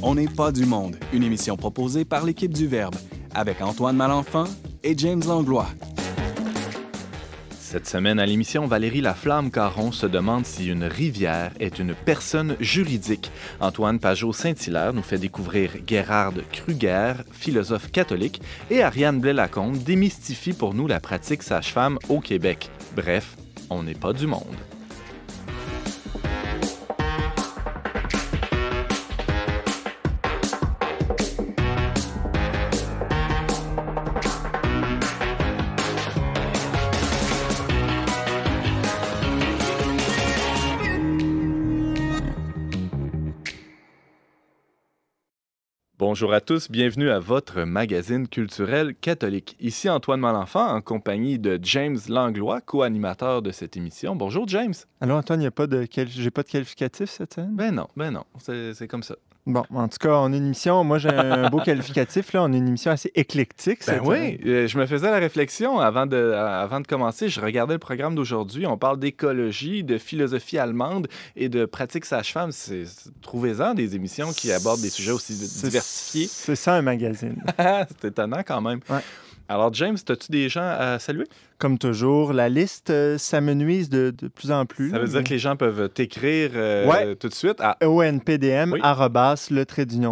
On n'est pas du monde, une émission proposée par l'équipe du Verbe, avec Antoine Malenfant et James Langlois. Cette semaine à l'émission, Valérie Laflamme-Caron se demande si une rivière est une personne juridique. Antoine Pajot-Saint-Hilaire nous fait découvrir Gerhard Kruger, philosophe catholique, et Ariane Blais-Lacombe démystifie pour nous la pratique sage-femme au Québec. Bref, on n'est pas du monde. Bonjour à tous, bienvenue à votre magazine culturel catholique. Ici Antoine Malenfant en compagnie de James Langlois, co-animateur de cette émission. Bonjour James. Allô Antoine, y a pas de j'ai pas de qualificatif cette semaine? Ben non, ben non, c'est comme ça. Bon, en tout cas, on a une émission, moi j'ai un beau qualificatif, là, on a une émission assez éclectique. Ben oui, euh, je me faisais la réflexion avant de, avant de commencer, je regardais le programme d'aujourd'hui, on parle d'écologie, de philosophie allemande et de pratique sage-femme. Trouvez-en des émissions qui abordent des sujets aussi diversifiés. C'est ça un magazine. c'est étonnant quand même. Alors James, as-tu des gens à saluer? Comme toujours, la liste euh, s'amenuise de, de, plus en plus. Ça veut dire que les gens peuvent t'écrire euh, tout de suite à onpdm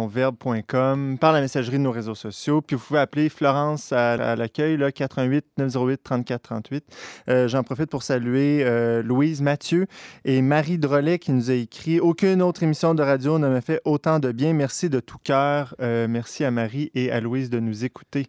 verbe.com par la messagerie de nos réseaux sociaux. Puis vous pouvez appeler Florence à, l'accueil, 88 908 34 38. J'en profite pour saluer euh, Louise Mathieu et Marie Drolet qui nous a écrit Aucune autre émission de radio ne m'a fait autant de bien. Merci de tout cœur. merci à Marie et à Louise de nous écouter.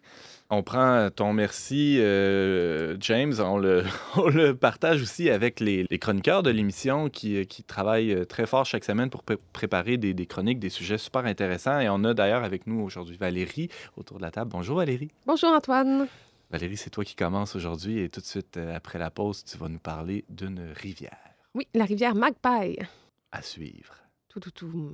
On prend ton merci, euh, James. On le, on le, partage aussi avec les, les chroniqueurs de l'émission qui, qui, travaillent euh, très fort chaque semaine pour préparer des, des, chroniques, des sujets super intéressants. Et on a d'ailleurs avec nous aujourd'hui Valérie autour de la table. Bonjour Valérie. Bonjour Antoine. Valérie, c'est toi qui commences aujourd'hui et tout de suite euh, après la pause, tu vas nous parler d'une rivière. Oui, la rivière Magpie. À suivre. Tout, tout, tout.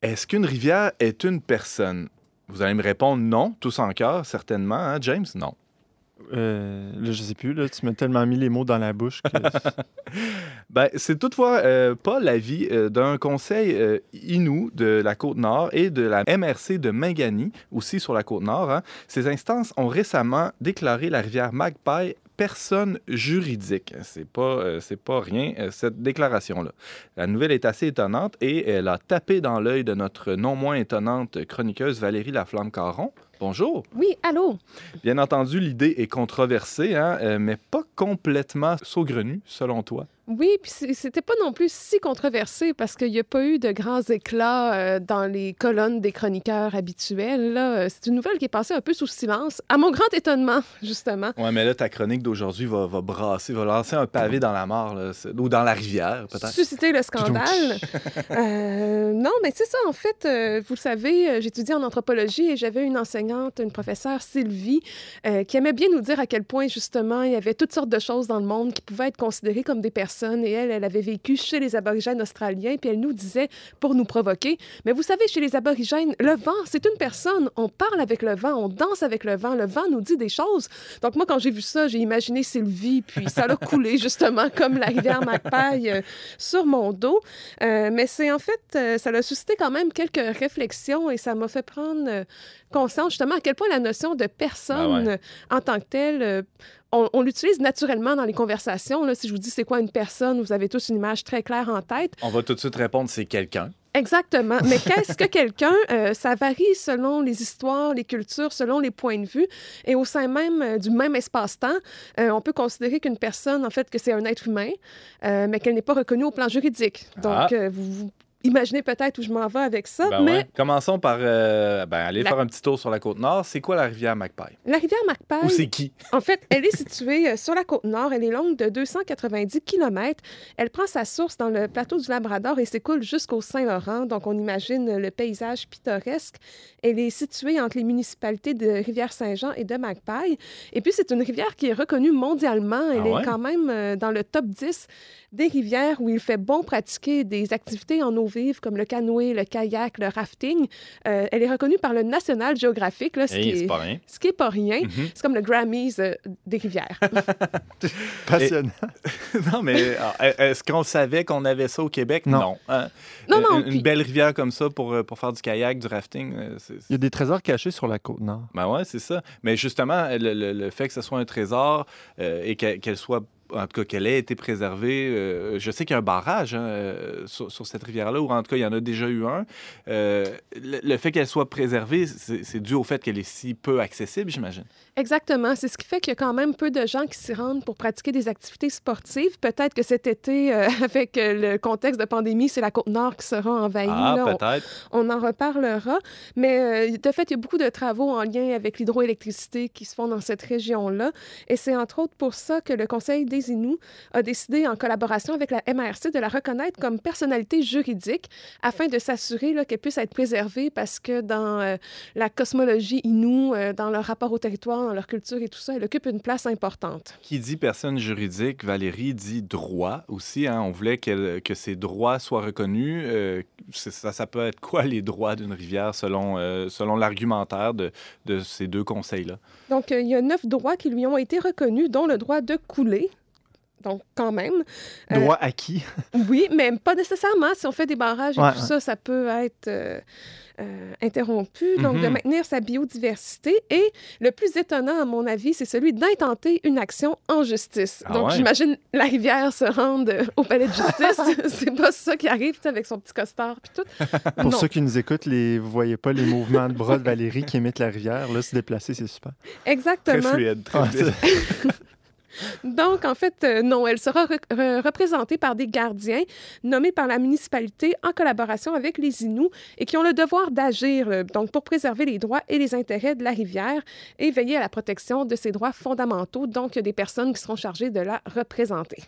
Est-ce qu'une rivière est une personne? Vous allez me répondre non, tous en cœur, certainement, hein, James? Non. Euh, là, je sais plus, là, tu m'as tellement mis les mots dans la bouche que... ben, c'est toutefois euh, pas l'avis euh, d'un conseil euh, Inou de la Côte-Nord et de la MRC de Mingani, aussi sur la Côte-Nord. Hein. Ces instances ont récemment déclaré la rivière Magpie personne juridique. C'est pas, euh, c'est pas rien, euh, cette déclaration-là. La nouvelle est assez étonnante et elle a tapé dans l'œil de notre non moins étonnante chroniqueuse Valérie Laflamme-Caron. Bonjour. Oui, allô. Bien entendu, l'idée est controversée, hein, euh, mais pas complètement saugrenue, selon toi. Oui, puis c'était pas non plus si controversé parce qu'il n'y a pas eu de grands éclats euh, dans les colonnes des chroniqueurs habituels. C'est une nouvelle qui est passée un peu sous silence, à mon grand étonnement, justement. Oui, mais là, ta chronique d'aujourd'hui va, va, brasser, va lancer un pavé dans la mare, ou dans la rivière, peut-être. Susciter le scandale. euh, non, mais c'est ça, en fait, euh, vous le savez, j'étudie en anthropologie et j'avais une enseignante, une professeure, Sylvie, qui aimait bien nous dire à quel point, justement, il y avait toutes sortes de choses dans le monde qui pouvaient être considérées comme des personnes et elle, elle avait vécu chez les aborigènes australiens, puis elle nous disait, pour nous provoquer, mais vous savez, chez les aborigènes, le vent, c'est une personne, on parle avec le vent, on danse avec le vent, le vent nous dit des choses. Donc moi, quand j'ai vu ça, j'ai imaginé Sylvie, puis ça a coulé justement comme la rivière Magpie euh, sur mon dos. Euh, mais c'est en fait, euh, ça a suscité quand même quelques réflexions et ça m'a fait prendre conscience justement à quel point la notion de personne ben en tant que telle on, l'utilise naturellement dans les conversations. Là. Si je vous dis c'est quoi une personne, vous avez tous une image très claire en tête. On va tout de suite répondre c'est quelqu'un. Exactement. Mais qu'est-ce que quelqu'un? Euh, ça varie selon les histoires, les cultures, selon les points de vue. Et au sein même euh, du même espace-temps, euh, on peut considérer qu'une personne, en fait, que c'est un être humain, mais qu'elle n'est pas reconnue au plan juridique. Donc, ah. vous, imaginez peut-être où je m'en vais avec ça, Ben mais ouais. Commençons par euh, ben, aller La- faire un petit tour sur la côte nord. C'est quoi la rivière Magpie? la rivière Ou Macpail, c'est qui? en fait, elle est située euh, sur la côte nord. Elle est longue de 290 km. Elle prend sa source dans le plateau du Labrador et s'écoule jusqu'au Saint-Laurent. Donc, on imagine le paysage pittoresque. Elle est située entre les municipalités de Rivière-Saint-Jean et de Magpie. Et puis, c'est une rivière qui est reconnue mondialement. Elle Ah ouais? est quand même euh, dans le top 10 des rivières où il fait bon pratiquer des activités en eau vive comme le canoë, le kayak, le rafting. Euh, elle est reconnue par le National Geographic, là, ce, Hey, qui est, pas rien. ce qui est pas rien. Mhm. C'est comme le Grammys euh, des rivières. Passionnant. non, mais alors, est-ce qu'on savait qu'on avait ça au Québec? Non. hein? Non, non, Une, puis- belle rivière comme ça pour, euh, pour faire du kayak, du rafting, euh. Il y a des trésors cachés sur la côte nord. Ben ouais, c'est ça. Mais justement, le, le- le fait que ce soit un trésor euh, et que- qu'elle soit, en tout cas, qu'elle ait été préservée, euh, je sais qu'il y a un barrage hein, euh, sur, sur cette rivière-là, ou en tout cas, il y en a déjà eu un. Euh, le, le fait qu'elle soit préservée, c'est dû au fait qu'elle est si peu accessible, j'imagine. Exactement. C'est ce qui fait qu'il y a quand même peu de gens qui s'y rendent pour pratiquer des activités sportives. Peut-être que cet été, euh, avec le contexte de pandémie, c'est la Côte-Nord qui sera envahie. Ah, là. On- peut-être. On en reparlera. Mais de fait, il y a beaucoup de travaux en lien avec l'hydroélectricité qui se font dans cette région-là. Et c'est entre autres pour ça que le Conseil des Inuits a décidé, en collaboration avec la MRC, de la reconnaître comme personnalité juridique afin de s'assurer qu'elle puisse être préservée parce que dans euh, la cosmologie Inou, euh, dans leur rapport au territoire, dans leur culture et tout ça, elle occupe une place importante. Qui dit personne juridique, Valérie dit droit aussi. hein. On voulait que ces droits soient reconnus. Euh, ça, ça peut être quoi les droits d'une rivière selon, selon l'argumentaire de, de ces deux conseils-là? Donc, il y a neuf droits qui lui ont été reconnus, dont le droit de couler. Donc, quand même. Euh, Droit acquis. Oui, mais pas nécessairement. Si on fait des barrages et Ouais, tout ouais. ça, ça peut être euh, euh, interrompu. Donc, de Mhm. maintenir sa biodiversité. Et le plus étonnant, à mon avis, c'est celui d'intenter une action en justice. Ah Donc, ouais? j'imagine la rivière se rendre au palais de justice. c'est pas ça qui arrive, tu sais, avec son petit costard puis tout. Pour non, ceux qui nous écoutent, les... vous voyez pas les mouvements de bras de Valérie qui imitent la rivière. Là, se déplacer, c'est super. Très exactement. fluide. Très fluide. Donc, en fait, euh, non, elle sera re- re- représentée par des gardiens nommés par la municipalité en collaboration avec les Inuits et qui ont le devoir d'agir euh, donc pour préserver les droits et les intérêts de la rivière et veiller à la protection de ses droits fondamentaux. Donc, il y a des personnes qui seront chargées de la représenter.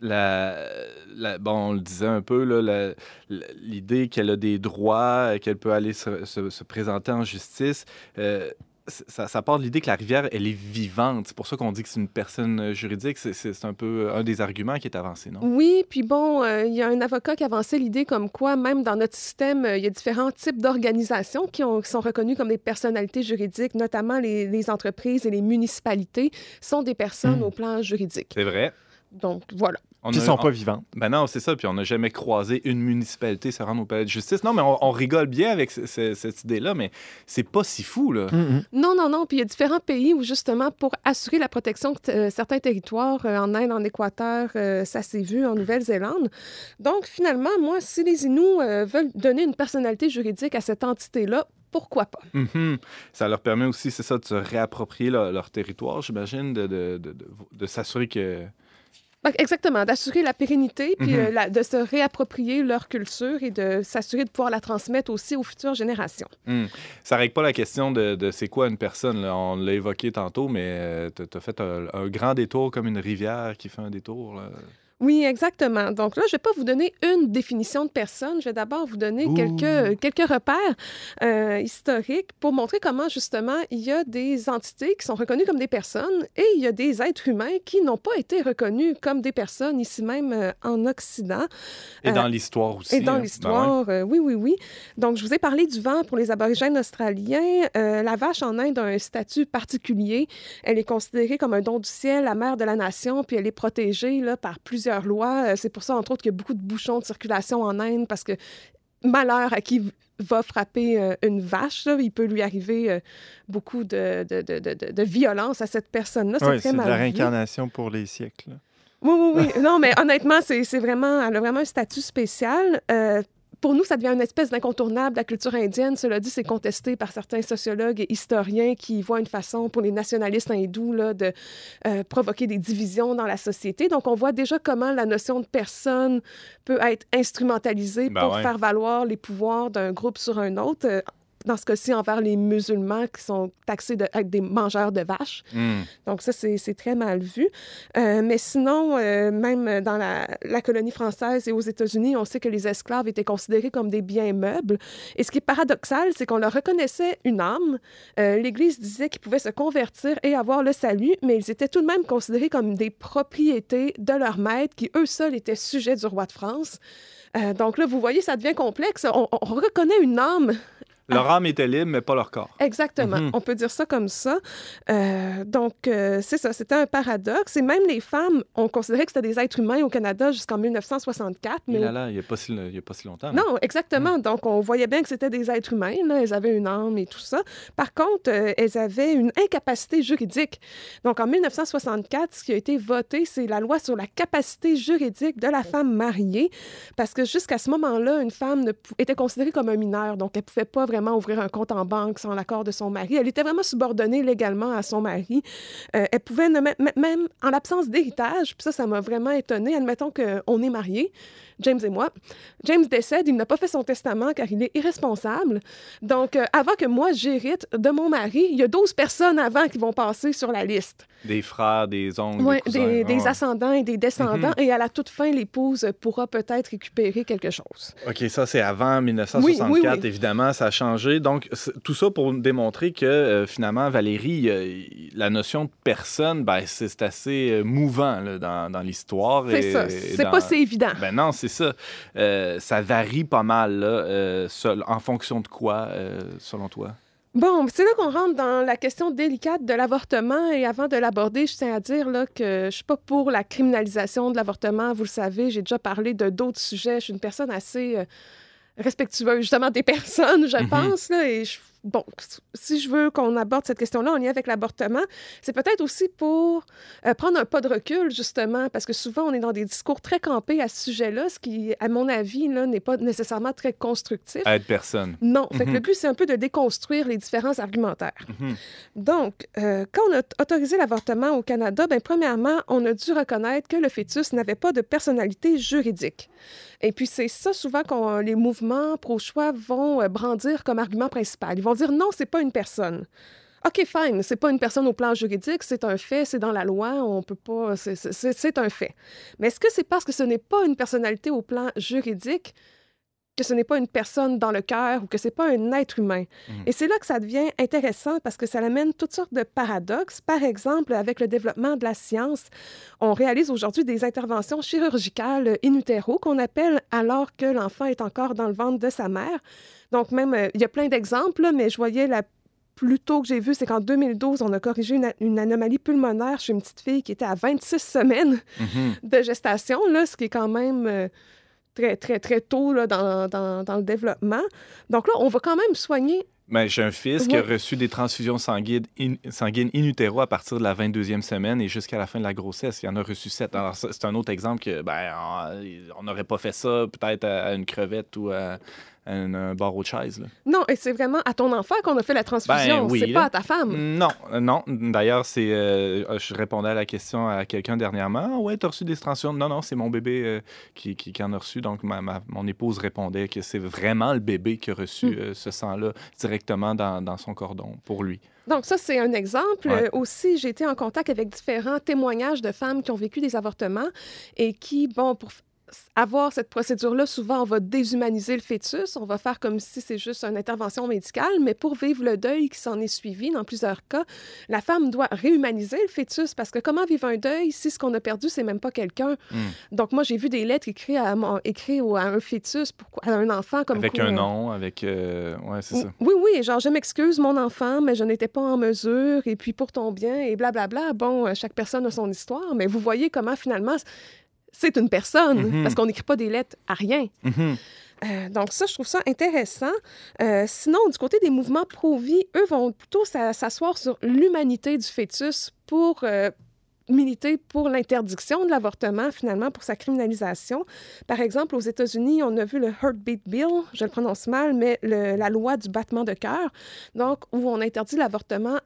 La, bon, on le disait un peu, l'idée qu'elle a des droits, qu'elle peut aller se, se- se présenter en justice, euh, ça, ça part de l'idée que la rivière, elle est vivante. C'est pour ça qu'on dit que c'est une personne euh, juridique. C'est- un peu un des arguments qui est avancé, non? Oui, puis bon, euh, il y a un avocat qui avançait l'idée comme quoi, même dans notre système, euh, il y a différents types d'organisations qui, ont- qui sont reconnues comme des personnalités juridiques, notamment les, les entreprises et les municipalités sont des personnes Mm. au plan juridique. C'est vrai. Donc, voilà. On Puis ils sont on- pas vivants. Ben non, c'est ça. Puis on n'a jamais croisé une municipalité se rendre au palais de justice. Non, mais on, on rigole bien avec ce- ce- cette idée-là, mais c'est pas si fou, là. Mhm. Non, non, non. Puis il y a différents pays où, justement, pour assurer la protection de euh, certains territoires, euh, en Inde, en Équateur, euh, ça s'est vu, en Nouvelle-Zélande. Donc, finalement, moi, si les Inuits euh, veulent donner une personnalité juridique à cette entité-là, pourquoi pas? Mhm. Ça leur permet aussi, c'est ça, de se réapproprier leur, leur territoire, j'imagine, de, de, de, de- de s'assurer que. Ben, Exactement, d'assurer la pérennité, puis Mhm. euh, la- de se réapproprier leur culture et de s'assurer de pouvoir la transmettre aussi aux futures générations. Hmm. Ça règle pas la question de, de c'est quoi une personne. là. On l'a évoqué tantôt, mais tu as fait un, un grand détour comme une rivière qui fait un détour. là. Oui, exactement. Donc là, je ne vais pas vous donner une définition de personne. Je vais d'abord vous donner Ouh. quelques, quelques repères euh, historiques pour montrer comment, justement, il y a des entités qui sont reconnues comme des personnes et il y a des êtres humains qui n'ont pas été reconnus comme des personnes ici même euh, en Occident. Et Euh, dans l'histoire aussi. Et dans hein. Ben ouais. l'histoire, euh, oui, oui, oui. Donc, je vous ai parlé du vent pour les aborigènes australiens. Euh, la vache en Inde a un statut particulier. Elle est considérée comme un don du ciel, la mère de la nation, puis elle est protégée là, par plusieurs lois. Euh, C'est pour ça, entre autres, qu'il y a beaucoup de bouchons de circulation en Inde parce que malheur à qui va frapper euh, une vache, là, il peut lui arriver euh, beaucoup de, de, de, de- de- de violence à cette personne-là. C'est très de mal la réincarnation pour les siècles. Oui, oui, oui. non, mais honnêtement, c'est c'est vraiment, elle a vraiment un statut spécial. Euh, pour nous, ça devient une espèce d'incontournable. La culture indienne, cela dit, c'est contesté par certains sociologues et historiens qui voient une façon pour les nationalistes hindous là, de euh, provoquer des divisions dans la société. Donc, on voit déjà comment la notion de personne peut être instrumentalisée Ben pour ouais. faire valoir les pouvoirs d'un groupe sur un autre. Dans ce cas-ci, envers les musulmans qui sont taxés d'être des mangeurs de vaches. Hmm. Donc ça, c'est c'est très mal vu. Euh, mais sinon, euh, même dans la, la colonie française et aux États-Unis, on sait que les esclaves étaient considérés comme des biens meubles. Et ce qui est paradoxal, c'est qu'on leur reconnaissait une âme. Euh, L'Église disait qu'ils pouvaient se convertir et avoir le salut, mais ils étaient tout de même considérés comme des propriétés de leur maître, qui eux seuls étaient sujets du roi de France. Euh, donc là, vous voyez, ça devient complexe. On, on reconnaît une âme Leur âme était libre, mais pas leur corps. Exactement. Mhm. On peut dire ça comme ça. Euh, donc, euh, c'est ça. C'était un paradoxe. Et même les femmes, on considérait que c'était des êtres humains au Canada jusqu'en 1964. Et Mais là, là, il n'y a, pas si- il y a pas si longtemps. non, exactement. Donc, on voyait bien que c'était des êtres humains. Là. Elles avaient une âme et tout ça. Par contre, euh, elles avaient une incapacité juridique. Donc, en 1964, ce qui a été voté, c'est la loi sur la capacité juridique de la femme mariée. Parce que jusqu'à ce moment-là, une femme ne était considérée comme un mineur. Donc, elle ne pouvait pas vraiment ouvrir un compte en banque sans l'accord de son mari. Elle était vraiment subordonnée légalement à son mari. Euh, elle pouvait, même- en l'absence d'héritage, puis ça, ça m'a vraiment étonnée. Admettons qu'on est mariés, James et moi. James décède, il n'a pas fait son testament car il est irresponsable. Donc, euh, avant que moi j'hérite de mon mari, il y a 12 personnes avant qui vont passer sur la liste. Des frères, des oncles, Ouais, des cousins. des, Ouais, des ouais. ascendants et des descendants. Et à la toute fin, l'épouse pourra peut-être récupérer quelque chose. OK, ça, c'est avant 1964, Oui, oui, oui. évidemment, ça a changé. Donc, tout ça pour démontrer que, euh, finalement, Valérie, euh, la notion de personne, ben, c'est assez euh, mouvant là, dans, dans l'histoire. C'est ça. C'est dans- pas si évident. Ben non, c'est ça. Euh, ça varie pas mal, là, euh, seul- en fonction de quoi, euh, selon toi? Bon, c'est là qu'on rentre dans la question délicate de l'avortement. Et avant de l'aborder, je tiens à dire là, que je suis pas pour la criminalisation de l'avortement. Vous le savez, j'ai déjà parlé de d'autres sujets. Je suis une personne assez respectueuse, justement, des personnes, je Mhm. pense. Là, et je- bon, si je veux qu'on aborde cette question-là en lien avec l'avortement, c'est peut-être aussi pour euh, prendre un pas de recul, justement, parce que souvent, on est dans des discours très campés à ce sujet-là, ce qui, à mon avis, n'est pas nécessairement très constructif. Être personne. Non. Fait que Mhm. le but, c'est un peu de déconstruire les différents argumentaires. Mhm. Donc, euh, quand on a autorisé l'avortement au Canada, ben, premièrement, on a dû reconnaître que le fœtus n'avait pas de personnalité juridique. Et puis, c'est ça souvent que les mouvements pro-choix vont euh, brandir comme argument principal. Ils vont dire non, c'est pas une personne. OK, fine, c'est pas une personne au plan juridique, c'est un fait, c'est dans la loi, on peut pas. c'est- un fait. Mais est-ce que c'est parce que ce n'est pas une personnalité au plan juridique que ce n'est pas une personne dans le cœur ou que c'est pas un être humain. Mhm. Et c'est là que ça devient intéressant parce que ça amène toutes sortes de paradoxes. Par exemple, avec le développement de la science, on réalise aujourd'hui des interventions chirurgicales in utero qu'on appelle alors que l'enfant est encore dans le ventre de sa mère. Donc même, euh, il y a plein d'exemples, mais je voyais la plus tôt que j'ai vu, c'est qu'en 2012, on a corrigé une, une anomalie pulmonaire chez une petite fille qui était à 26 semaines Mhm. de gestation, là, ce qui est quand même euh, très, très, très tôt là, dans, dans, dans le développement. Donc là, on va quand même soigner. Ben, j'ai un fils qui a reçu des transfusions sanguines in, sanguines in utero à partir de la 22e semaine et jusqu'à la fin de la grossesse. Il en a reçu sept. Alors, c'est un autre exemple que, ben, on- n'aurait pas fait ça peut-être à, une crevette ou à un, un barreau de chaise. là. Non, et c'est vraiment à ton enfant qu'on a fait la transfusion. Ben oui, c'est là. pas à ta femme. Non, non. D'ailleurs, c'est, euh, je répondais à la question à quelqu'un dernièrement. Ah ouais, t'as reçu des transfusions? Non, non, c'est mon bébé euh, qui, qui, qui en a reçu. Donc, ma, ma- mon épouse répondait que c'est vraiment le bébé qui a reçu Mm. euh, ce sang-là directement dans, dans son cordon pour lui. Donc ça, c'est un exemple. Ouais. Euh, aussi, j'ai été en contact avec différents témoignages de femmes qui ont vécu des avortements et qui, bon, pour avoir cette procédure-là, souvent, on va déshumaniser le fœtus. On va faire comme si c'est juste une intervention médicale, mais pour vivre le deuil qui s'en est suivi, dans plusieurs cas, la femme doit réhumaniser le fœtus parce que comment vivre un deuil si ce qu'on a perdu, c'est même pas quelqu'un? Mm. Donc moi, j'ai vu des lettres écrites à, mon- écrites au- à un fœtus, pourquoi- à un enfant comme avec quoi, un nom, avec. euh, ouais, c'est ça. oui, oui, genre, je m'excuse, mon enfant, mais je n'étais pas en mesure, et puis pour ton bien, et blablabla. Bon, euh, chaque personne a son histoire, mais vous voyez comment finalement, c'est une personne, Mhm. parce qu'on n'écrit pas des lettres à rien. Mhm. Euh, donc ça, je trouve ça intéressant. Euh, sinon, du côté des mouvements pro-vie, eux vont plutôt s'a- s'asseoir sur l'humanité du fœtus pour... euh, milité pour l'interdiction de l'avortement, finalement, pour sa criminalisation. Par exemple, aux États-Unis, on a vu le Heartbeat Bill, je le prononce mal, mais la loi du battement de cœur, donc où on interdit l'avortement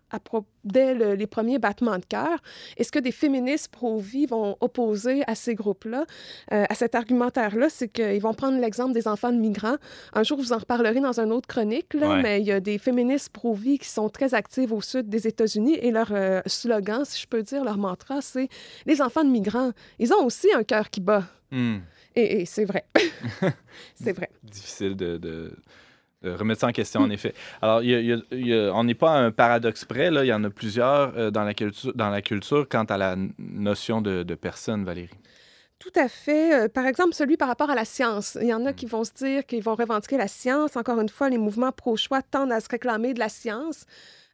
dès les premiers battements de cœur. Est-ce que des féministes pro-vie vont opposer à ces groupes-là, euh, à cet argumentaire-là, c'est qu'ils vont prendre l'exemple des enfants de migrants. Un jour, vous en reparlerez dans une autre chronique, là, mais il y a des féministes pro-vie qui sont très actives au sud des États-Unis et leur euh, slogan, si je peux dire, leur mantra, c'est les enfants de migrants, ils ont aussi un cœur qui bat. Hmm. Et, c'est vrai. c'est vrai. Difficile de, remettre ça en question, en effet. Alors, on n'est pas à un paradoxe près, il y en a plusieurs euh, dans, la culture, dans la culture quant à la notion de, personne, Valérie. Tout à fait. Euh, par exemple, celui par rapport à la science. Il y en a qui vont se dire qu'ils vont revendiquer la science. Encore une fois, les mouvements pro-choix tendent à se réclamer de la science.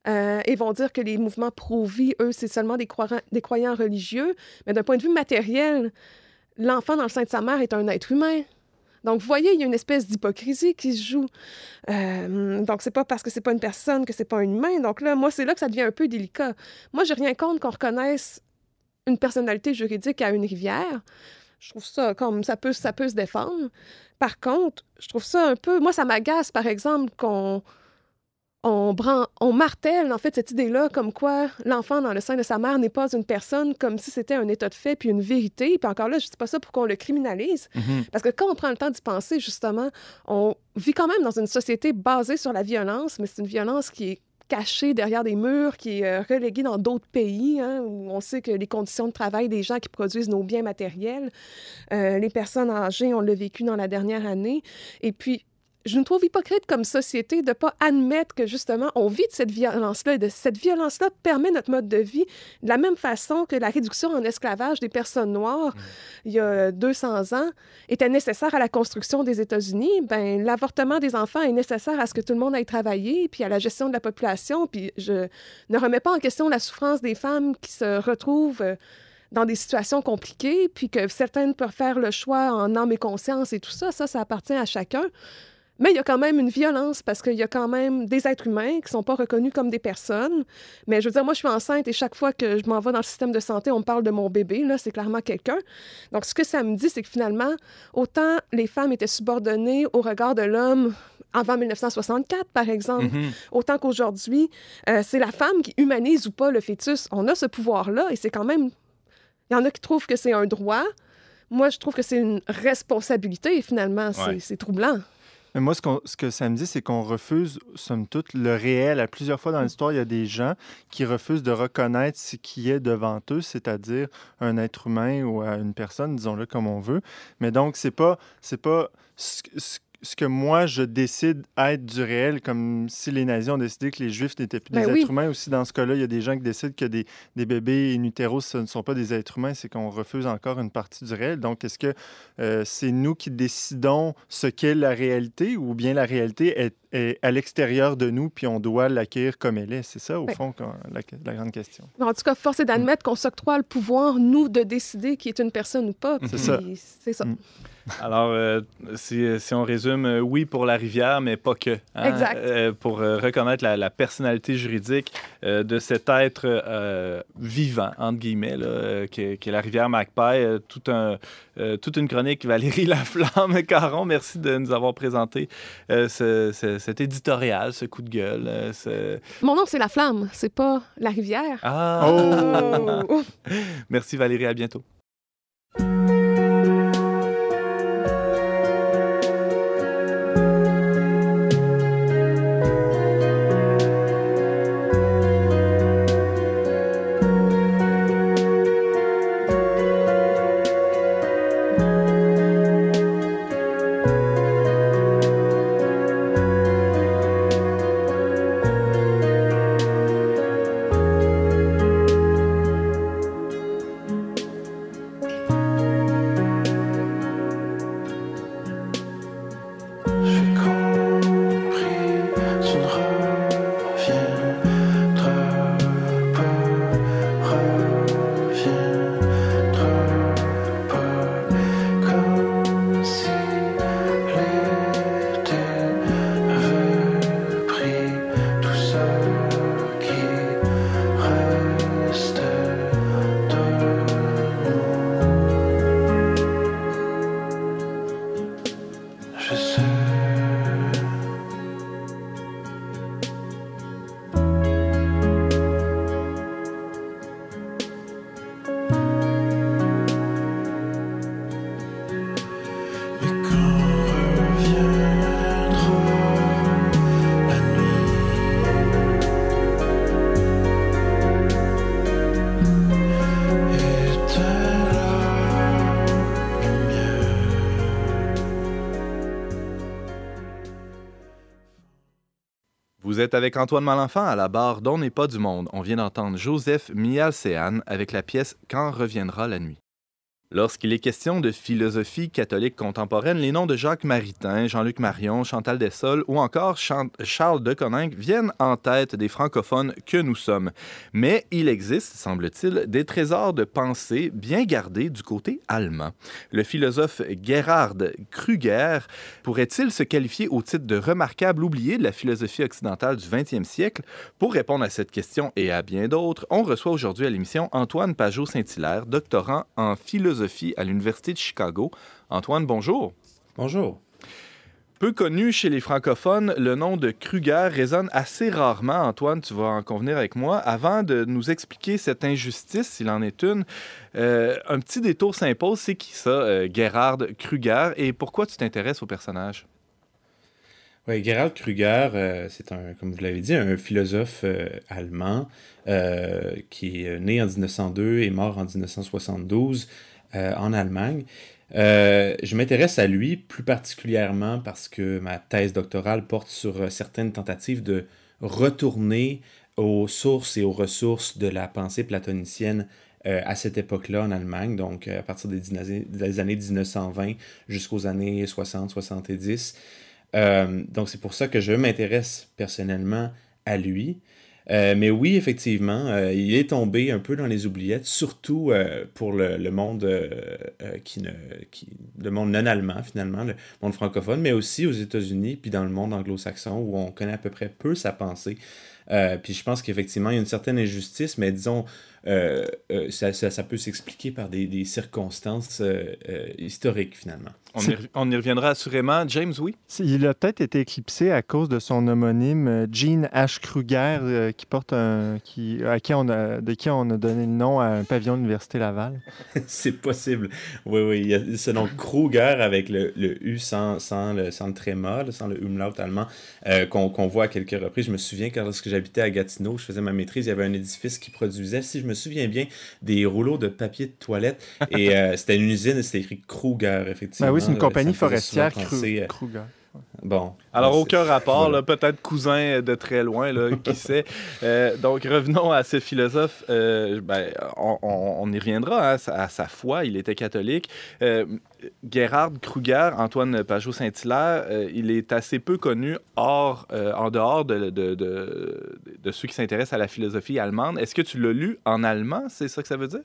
Euh, et vont dire que les mouvements pro-vie, eux, c'est seulement des, croyants, des croyants religieux. Mais d'un point de vue matériel, l'enfant dans le sein de sa mère est un être humain. Donc, vous voyez, il y a une espèce d'hypocrisie qui se joue. Euh, donc, c'est pas parce que c'est pas une personne que c'est pas un humain. Donc là, moi, c'est là que ça devient un peu délicat. Moi, j'ai rien contre qu'on reconnaisse une personnalité juridique à une rivière. Je trouve ça comme ça peut, ça peut se défendre. Par contre, je trouve ça un peu. Moi, ça m'agace, par exemple, qu'on on, on martèle en fait cette idée-là comme quoi l'enfant dans le sein de sa mère n'est pas une personne, comme si c'était un état de fait puis une vérité. Puis encore là, je ne dis pas ça pour qu'on le criminalise, mm-hmm. parce que quand on prend le temps d'y penser, justement, on vit quand même dans une société basée sur la violence, mais c'est une violence qui est cachée derrière des murs, qui est euh, reléguée dans d'autres pays, hein, où on sait que les conditions de travail des gens qui produisent nos biens matériels, euh, les personnes âgées, on l'a vécu dans la dernière année. Et puis, je nous trouve hypocrite comme société de ne pas admettre que justement on vit de cette violence-là et de cette violence-là permet notre mode de vie de la même façon que la réduction en esclavage des personnes noires mm. il y a 200 ans était nécessaire à la construction des États-Unis. Ben l'avortement des enfants est nécessaire à ce que tout le monde aille travailler puis à la gestion de la population. Puis je ne remets pas en question la souffrance des femmes qui se retrouvent euh, dans des situations compliquées, puis que certaines peuvent faire le choix en âme et conscience et tout ça, ça, ça appartient à chacun. Mais il y a quand même une violence parce qu'il y a quand même des êtres humains qui ne sont pas reconnus comme des personnes. Mais je veux dire, moi, je suis enceinte et chaque fois que je m'en vais dans le système de santé, on me parle de mon bébé. Là, c'est clairement quelqu'un. Donc, ce que ça me dit, c'est que finalement, autant les femmes étaient subordonnées au regard de l'homme avant 1964, par exemple, mm-hmm. autant qu'aujourd'hui, euh, c'est la femme qui humanise ou pas le fœtus. On a ce pouvoir-là et c'est quand même... Il y en a qui trouvent que c'est un droit. Moi, je trouve que c'est une responsabilité et finalement, c'est troublant. Mais moi, ce, ce, que ça me dit, c'est qu'on refuse, somme toute, le réel. À plusieurs fois dans mm. l'histoire, il y a des gens qui refusent de reconnaître ce qui est devant eux, c'est-à-dire un être humain ou une personne, disons-le comme on veut. Mais donc, c'est pas, c'est pas ce, ce ce que moi, je décide être du réel, comme si les nazis ont décidé que les juifs n'étaient plus des ben êtres humains. Aussi, dans ce cas-là, il y a des gens qui décident que des, des bébés in utero, ce ne sont pas des êtres humains, c'est qu'on refuse encore une partie du réel. Donc, est-ce que euh, c'est nous qui décidons ce qu'est la réalité ou bien la réalité est, à l'extérieur de nous, puis on doit l'acquérir comme elle est? C'est ça, au ben fond, la, grande question. En tout cas, force est d'admettre qu'on s'octroie le pouvoir, nous, de décider qui est une personne ou pas. C'est ça. C'est ça. Mm. Alors, euh, si, on résume, euh, oui pour la rivière, mais pas que. Hein, exact. Euh, pour reconnaître la, personnalité juridique de cet être vivant, entre guillemets, là, qui, est la rivière Magpie. tout un, toute une chronique, Valérie Laflamme. Caron, merci de nous avoir présenté cet éditorial, ce coup de gueule. Mon nom, c'est La Flamme, c'est pas la rivière. Ah! Oh! merci Valérie, à bientôt. Êtes avec Antoine Malenfant à la barre d'On n'est pas du monde. On vient d'entendre Joseph Mialcéane avec la pièce Quand reviendra la nuit. Lorsqu'il est question de philosophie catholique contemporaine, les noms de Jacques Maritain, Jean-Luc Marion, Chantal Dessol ou encore Charles de Coninck viennent en tête des francophones que nous sommes. Mais il existe, semble-t-il, des trésors de pensée bien gardés du côté allemand. Le philosophe Gerhard Krüger pourrait-il se qualifier au titre de remarquable oublié de la philosophie occidentale du 20e siècle? Pour répondre à cette question et à bien d'autres, on reçoit aujourd'hui à l'émission Antoine Pajot-Saint-Hilaire, doctorant en philosophie à l'Université de Chicago. Antoine, bonjour. Bonjour. Peu connu chez les francophones, le nom de Kruger résonne assez rarement. Antoine, tu vas en convenir avec moi. Avant de nous expliquer cette injustice, s'il en est une, euh, un petit détour s'impose. C'est qui ça, euh, Gerhard Kruger, et pourquoi tu t'intéresses au personnage? Oui, Gerhard Kruger, euh, c'est un, comme vous l'avez dit, un philosophe allemand qui est né en 1902 et mort en 1972. Euh, en Allemagne. Euh, je m'intéresse à lui plus particulièrement parce que ma thèse doctorale porte sur euh, certaines tentatives de retourner aux sources et aux ressources de la pensée platonicienne à cette époque-là en Allemagne, donc à partir des, des années 1920 jusqu'aux années 60-70. donc c'est pour ça que je m'intéresse personnellement à lui. Euh, mais oui, effectivement, euh, il est tombé un peu dans les oubliettes, surtout euh, pour le, monde qui ne, qui, le monde non allemand finalement, le monde francophone, mais aussi aux États-Unis puis dans le monde anglo-saxon où on connaît à peu près peu sa pensée. puis je pense qu'effectivement, il y a une certaine injustice, mais disons, ça, ça, peut s'expliquer par des circonstances historiques finalement. On y, reviendra assurément. James, oui? Il a peut-être été éclipsé à cause de son homonyme euh, Gene H. Kruger, euh, qui porte un, qui, à qui on a, de qui on a donné le nom à un pavillon de l'Université Laval. C'est possible. Oui, oui. Il y a ce nom Kruger avec le, le U sans, sans, le, sans le tréma, sans le umlaut allemand, euh, qu'on voit à quelques reprises. Je me souviens quand lorsque j'habitais à Gatineau, je faisais ma maîtrise, il y avait un édifice qui produisait, si je me souviens bien, des rouleaux de papier de toilette. Et c'était une usine et c'était écrit Kruger, effectivement. Ben oui, c'est une compagnie forestière Kruger. Bon. Alors, aucun rapport, peut-être cousin de très loin, là, qui sait. Euh, donc, revenons à ce philosophe. Euh, ben, on, y reviendra hein, à sa foi. Il était catholique. Euh, Gerhard Kruger, Antoine Pajot-Saint-Hilaire, il est assez peu connu hors, en dehors de, de, de, de ceux qui s'intéressent à la philosophie allemande. Est-ce que tu l'as lu en allemand? C'est ça que ça veut dire?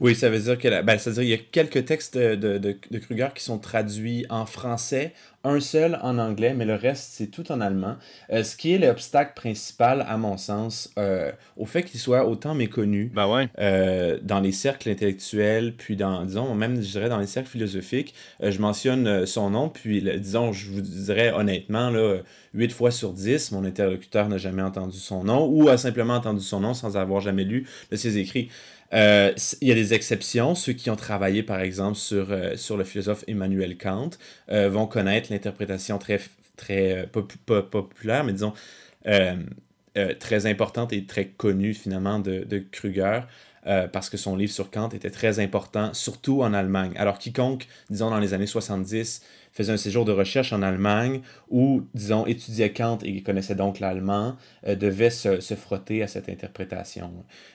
Oui, ça veut dire que ben, ça veut dire il y a quelques textes de, de, de, Kruger qui sont traduits en français, un seul en anglais, mais le reste, c'est tout en allemand. Euh, ce qui est l'obstacle principal, à mon sens, euh, au fait qu'il soit autant méconnu ben ouais. euh, dans les cercles intellectuels, puis dans, disons, même, je dirais, dans les cercles philosophiques. Je mentionne son nom, puis, disons, je vous dirais honnêtement, là, 8 fois sur 10, mon interlocuteur n'a jamais entendu son nom ou a simplement entendu son nom sans avoir jamais lu de ses écrits. Euh, il y a des exceptions. Ceux qui ont travaillé, par exemple, sur, euh, sur le philosophe Emmanuel Kant euh, vont connaître l'interprétation très, très populaire, mais disons très importante et très connue finalement de, de Kruger. parce que son livre sur Kant était très important, surtout en Allemagne. Alors quiconque, disons dans les années 70, faisait un séjour de recherche en Allemagne ou, disons, étudiait Kant et connaissait donc l'allemand, euh, devait se, se, frotter à cette interprétation.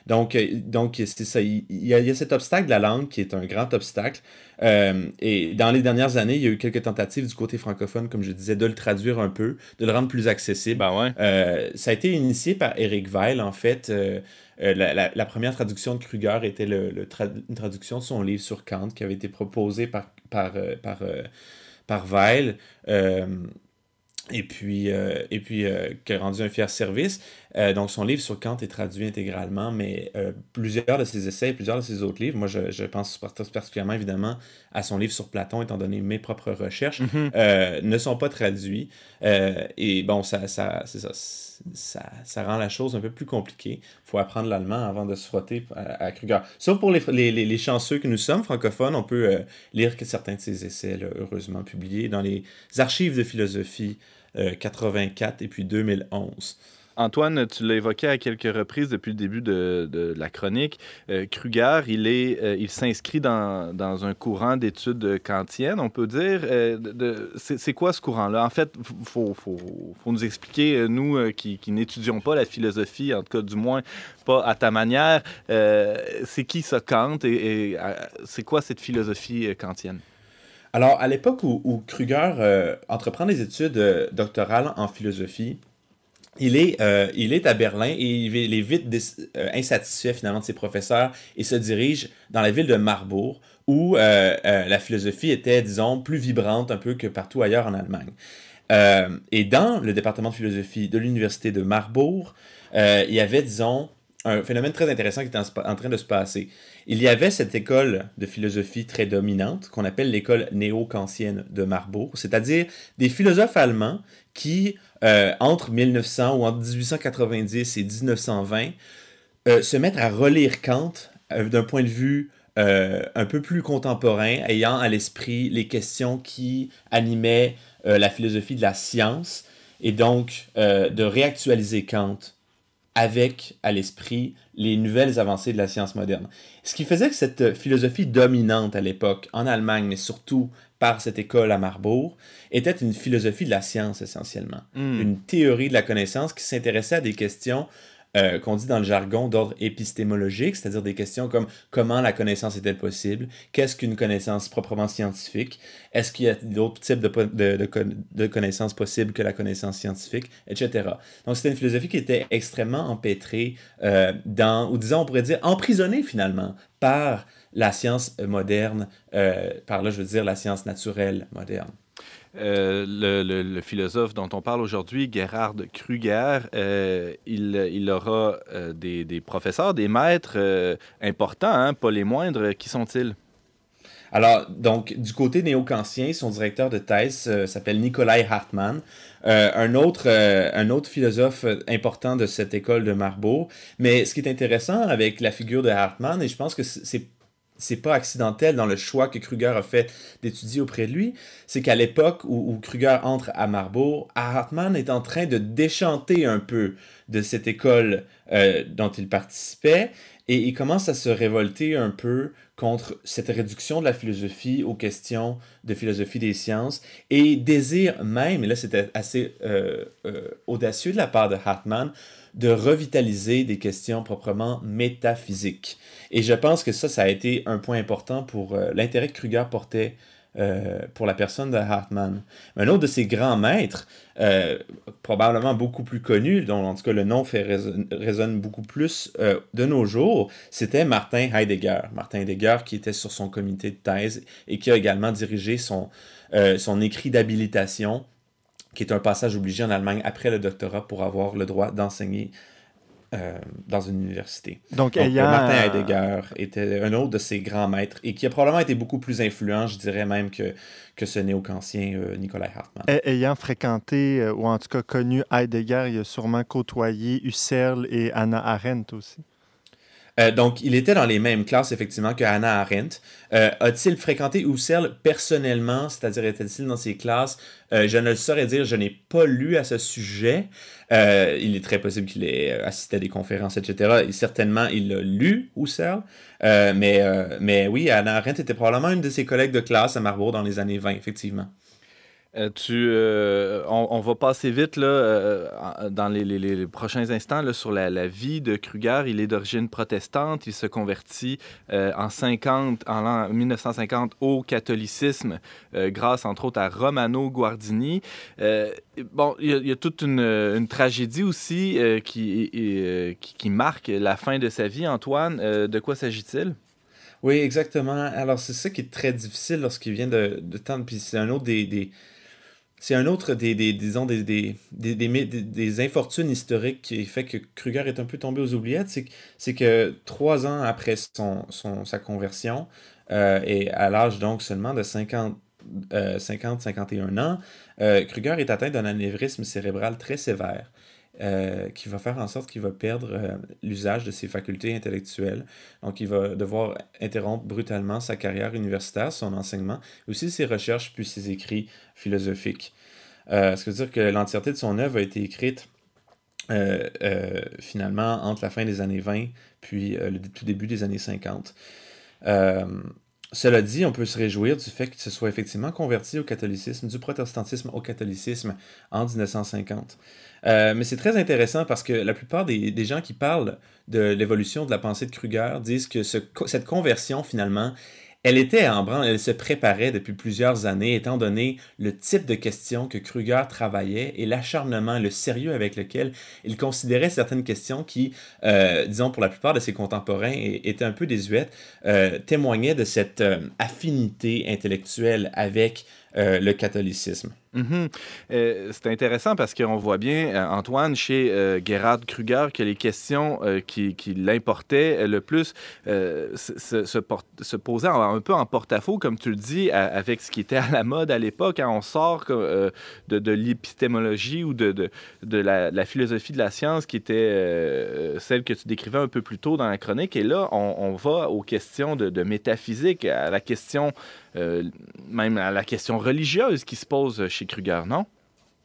Donc, euh, donc c'est ça. Il, y a, il, y a, cet obstacle de la langue qui est un grand obstacle. Euh, et dans les dernières années, il y a eu quelques tentatives du côté francophone, comme je disais, de le traduire un peu, de le rendre plus accessible. Ben ouais. Ça a été initié par Eric Weil, en fait. Euh, la, la, la, première traduction de Kruger était le, le tra une traduction de son livre sur Kant qui avait été proposé par, par, par par Weil. Euh, et puis, euh, et puis euh, qui a rendu un fier service. Euh, donc, son livre sur Kant est traduit intégralement, mais euh, plusieurs de ses essais, plusieurs de ses autres livres, moi, je, je, pense particulièrement, évidemment, à son livre sur Platon, étant donné mes propres recherches, mhm. euh, ne sont pas traduits. et bon, ça, ça, ça, ça, ça, rend la chose un peu plus compliquée. Il faut apprendre l'allemand avant de se frotter à, Kruger. Sauf pour les, les, les, chanceux que nous sommes, francophones, on peut lire que certains de ses essais, heureusement publiés, dans les archives de philosophie 84 et puis 2011. Antoine, tu l'as évoqué à quelques reprises depuis le début de, la chronique. Euh, Kruger, il, est, euh, il s'inscrit dans, un courant d'études kantiennes, on peut dire. Euh, c'est, quoi ce courant-là? En fait, il faut, nous expliquer, nous qui, n'étudions pas la philosophie, en tout cas du moins pas à ta manière, c'est qui ça Kant et, c'est quoi cette philosophie kantienne? Alors, à l'époque où, où Kruger entreprend des études doctorales en philosophie, il est, euh, il est à Berlin et il est vite euh, insatisfait finalement de ses professeurs et se dirige dans la ville de Marbourg où euh, la philosophie était, disons, plus vibrante un peu que partout ailleurs en Allemagne. et dans le département de philosophie de l'université de Marbourg, il y avait, disons, un phénomène très intéressant qui était en, train de se passer. Il y avait cette école de philosophie très dominante qu'on appelle l'école néo-kantienne de Marbourg, c'est-à-dire des philosophes allemands qui, euh, entre 1900 ou entre 1890 et 1920, euh, se mettent à relire Kant euh, d'un point de vue un peu plus contemporain, ayant à l'esprit les questions qui animaient la philosophie de la science, et donc de réactualiser Kant avec à l'esprit les nouvelles avancées de la science moderne. Ce qui faisait que cette philosophie dominante à l'époque, en Allemagne, mais surtout par cette école à Marbourg, était une philosophie de la science essentiellement. Hmm. Une théorie de la connaissance qui s'intéressait à des questions euh, qu'on dit dans le jargon d'ordre épistémologique, c'est-à-dire des questions comme comment la connaissance est-elle possible, qu'est-ce qu'une connaissance proprement scientifique, est-ce qu'il y a d'autres types de, de, de, connaissances possibles que la connaissance scientifique, etc. Donc c'était une philosophie qui était extrêmement empêtrée euh, dans, ou disons on pourrait dire emprisonnée finalement par la science moderne, euh, par là je veux dire la science naturelle moderne. Euh, le, philosophe dont on parle aujourd'hui, Gerhard Kruger, euh, il, aura euh, des, professeurs, des maîtres importants, hein, pas les moindres. Qui sont-ils? Alors, donc, du côté néo-kantien, son directeur de thèse s'appelle Nikolai Hartmann, un, autre, un autre philosophe important de cette école de Marbourg. Mais ce qui est intéressant avec la figure de Hartmann, et je pense que c'est c'est pas accidentel dans le choix que Kruger a fait d'étudier auprès de lui, c'est qu'à l'époque où, Kruger entre à Marbourg, Hartmann est en train de déchanter un peu de cette école euh, dont il participait et il commence à se révolter un peu contre cette réduction de la philosophie aux questions de philosophie des sciences et désire même, et là c'était assez euh, euh, audacieux de la part de Hartmann, de revitaliser des questions proprement métaphysiques. Et je pense que ça, ça a été un point important pour euh, l'intérêt que Kruger portait euh, pour la personne de Hartmann. Un autre de ses grands maîtres, euh, probablement beaucoup plus connu, dont en tout cas le nom fait résonne, beaucoup plus de nos jours, c'était Martin Heidegger. Martin Heidegger qui était sur son comité de thèse et qui a également dirigé son, son écrit d'habilitation qui est un passage obligé en Allemagne après le doctorat pour avoir le droit d'enseigner euh, dans une université. Donc, euh, Martin Heidegger était un autre de ses grands maîtres et qui a probablement été beaucoup plus influent, je dirais même, que, que ce néo-kantien euh, Nicolas Hartmann. ayant fréquenté, ou en tout cas connu Heidegger, il a sûrement côtoyé Husserl et Anna Arendt aussi. Euh, donc, il était dans les mêmes classes, effectivement, que Hannah Arendt. Euh, a-t-il fréquenté Husserl personnellement, c'est-à-dire était-il dans ses classes? Euh, Je ne le saurais dire, je n'ai pas lu à ce sujet. il est très possible qu'il ait assisté à des conférences, etc. Et certainement, il a lu Husserl. mais, mais oui, Hannah Arendt était probablement une de ses collègues de classe à Marbourg dans les années 20, effectivement. Euh, tu, euh, on, va passer vite là, euh, dans les, prochains instants là, sur la, vie de Kruger. Il est d'origine protestante. Il se convertit en, 50, en 1950 au catholicisme grâce entre autres à Romano Guardini. bon, il y, a, toute une, tragédie aussi qui, marque la fin de sa vie. Antoine, de quoi s'agit-il? Oui, exactement. Alors, c'est ça qui est très difficile lorsqu'il vient de, de temps. C'est un autre des c'est un autre des, des infortunes historiques qui fait que Kruger est un peu tombé aux oubliettes. C'est que trois ans après sa conversion, euh, et à l'âge donc seulement de 50, 50-51 ans, euh, Kruger est atteint d'un anévrisme cérébral très sévère. Euh, qui va faire en sorte qu'il va perdre l'usage de ses facultés intellectuelles. Donc, il va devoir interrompre brutalement sa carrière universitaire, son enseignement, aussi ses recherches puis ses écrits philosophiques. ce qui veut dire que l'entièreté de son œuvre a été écrite finalement entre la fin des années 20 puis le tout début des années 50. Cela dit, on peut se réjouir du fait qu'il se soit effectivement converti au catholicisme, du protestantisme au catholicisme en 1950. Euh, mais c'est très intéressant parce que la plupart des, gens qui parlent de l'évolution de la pensée de Kruger disent que cette conversion, finalement, elle était en branle, elle se préparait depuis plusieurs années, étant donné le type de questions que Kruger travaillait et l'acharnement, le sérieux avec lequel il considérait certaines questions qui, euh, disons pour la plupart de ses contemporains, étaient un peu désuètes, euh, témoignaient de cette euh, affinité intellectuelle avec le catholicisme. Mhm. Euh, c'est intéressant parce qu'on voit bien, euh, Antoine, chez euh, Gerhard Kruger, que les questions qui, qui l'importaient le plus se, posaient un peu en porte-à-faux, comme tu le dis, avec ce qui était à la mode à l'époque. Hein. on sort de, de l'épistémologie ou de la, philosophie de la science qui était celle que tu décrivais un peu plus tôt dans la chronique. Et là, on, on va aux questions de, métaphysique, à la question, même à la question religieuse qui se pose chez Kruger, non?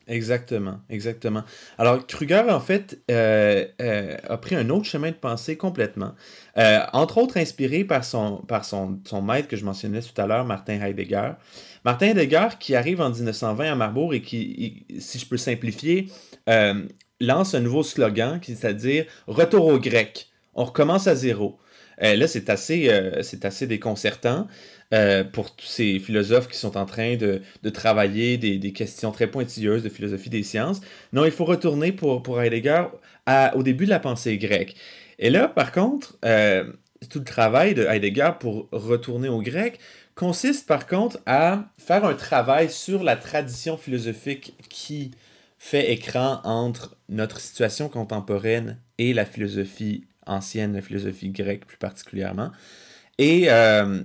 Exactement, exactement. Alors, Kruger, en fait, euh, euh, a pris un autre chemin de pensée complètement. Euh, entre autres, inspiré par, son, par son, son, maître que je mentionnais tout à l'heure, Martin Heidegger. Martin Heidegger, qui arrive en 1920 à Marbourg et qui, si je peux simplifier, lance un nouveau slogan, c'est-à-dire Retour au grec. On recommence à zéro. là, c'est assez, c'est assez déconcertant. Euh, pour tous ces philosophes qui sont en train de, travailler des, questions très pointilleuses de philosophie des sciences. Non, il faut retourner pour, pour Heidegger au début de la pensée grecque. Et là, par contre, euh, tout le travail de Heidegger pour retourner au grec consiste par contre à faire un travail sur la tradition philosophique qui fait écran entre notre situation contemporaine et la philosophie ancienne, la philosophie grecque plus particulièrement. Et euh,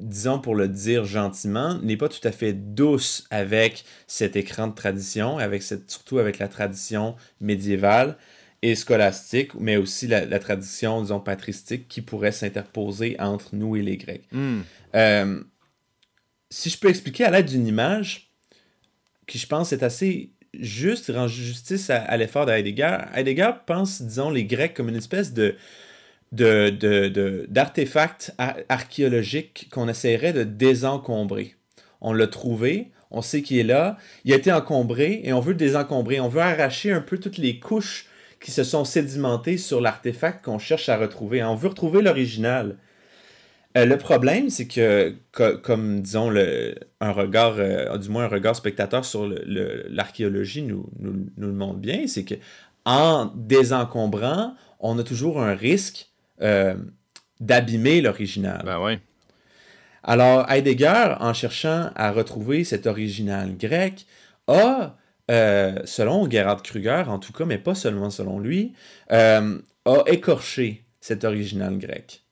disons pour le dire gentiment, n'est pas tout à fait douce avec cet écran de tradition, avec cette, surtout avec la tradition médiévale et scolastique, mais aussi la, tradition, disons, patristique qui pourrait s'interposer entre nous et les Grecs. Hmm. Euh, si je peux expliquer à l'aide d'une image, qui je pense est assez juste, rend justice à, à l'effort d'Heidegger, Heidegger pense, disons, les Grecs comme une espèce de d'artefacts de, archéologiques qu'on essaierait de désencombrer. On l'a trouvé, on sait qu'il est là, il a été encombré et on veut le désencombrer. On veut arracher un peu toutes les couches qui se sont sédimentées sur l'artefact qu'on cherche à retrouver. On veut retrouver l'original. Euh, le problème, c'est que, comme disons, le, un regard, euh, du moins un regard spectateur sur l'archéologie nous, nous, nous, le montre bien, c'est que en désencombrant, on a toujours un risque euh, d'abîmer l'original. Ben oui. Alors, Heidegger, en cherchant à retrouver cet original grec, a, euh, selon Gerhard Kruger, en tout cas, mais pas seulement selon lui, euh, a écorché cet original grec.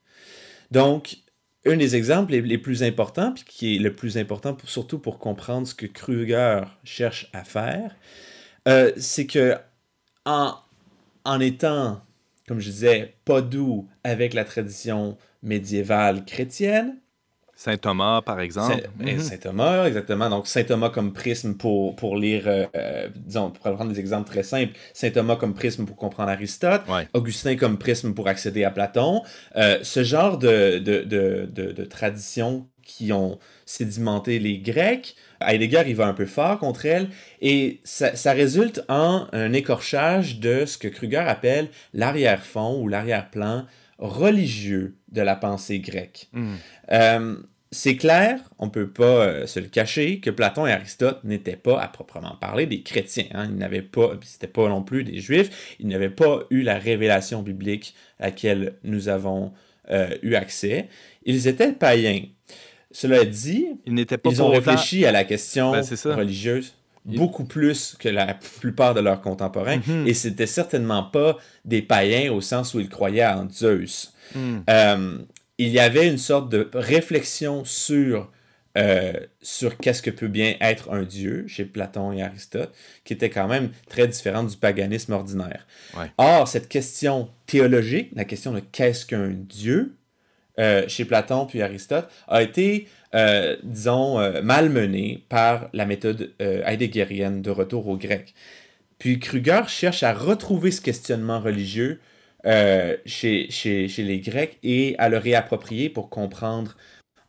Donc, un des exemples les, plus importants, puis qui est le plus important surtout pour comprendre ce que Kruger cherche à faire, c'est que en, en étant comme je disais, pas doux avec la tradition médiévale chrétienne. Saint Thomas, par exemple. Mhm. Saint, Thomas, exactement. Donc, Saint Thomas comme prisme pour, pour lire, euh, disons, pour prendre des exemples très simples, Saint Thomas comme prisme pour comprendre Aristote, Augustin comme prisme pour accéder à Platon. Euh, ce genre de, de, de, de traditions qui ont sédimenté les Grecs, Heidegger, il va un peu fort contre elle, et ça, résulte en un écorchage de ce que Kruger appelle l'arrière-fond ou l'arrière-plan religieux de la pensée grecque. Hmm. Euh, c'est clair, on ne peut pas euh, se le cacher, que Platon et Aristote n'étaient pas, à proprement parler, des chrétiens. Hein. Ils n'avaient pas, c'était pas non plus des juifs, ils n'avaient pas eu la révélation biblique à laquelle nous avons euh, eu accès. Ils étaient païens. Cela dit, ils, pas ils ont réfléchi à la question ben, religieuse. beaucoup plus que la plupart de leurs contemporains, Mhm. et c'était certainement pas des païens au sens où ils croyaient en Zeus. Hmm. Euh, il y avait une sorte de réflexion sur, euh, sur qu'est-ce que peut bien être un dieu chez Platon et Aristote, qui était quand même très différente du paganisme ordinaire. Ouais. Or, cette question théologique, la question de qu'est-ce qu'un dieu, euh, chez Platon puis Aristote, a été, euh, disons, euh, malmenée par la méthode euh, heideggerienne de retour au grec. Puis Kruger cherche à retrouver ce questionnement religieux chez, chez, chez les Grecs et à le réapproprier pour comprendre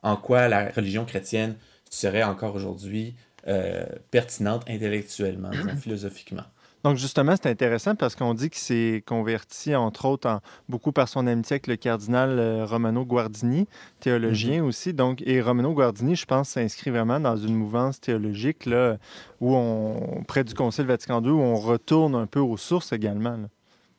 en quoi la religion chrétienne serait encore aujourd'hui pertinente intellectuellement, disons, philosophiquement. Donc, justement, c'est intéressant parce qu'on dit qu'il s'est converti, entre autres, en, beaucoup par son amitié avec le cardinal euh, Romano Guardini, théologien aussi. Donc, et Romano Guardini, je pense, s'inscrit vraiment dans une mouvance théologique là, où on, près du Concile Vatican II, où on retourne un peu aux sources également. là.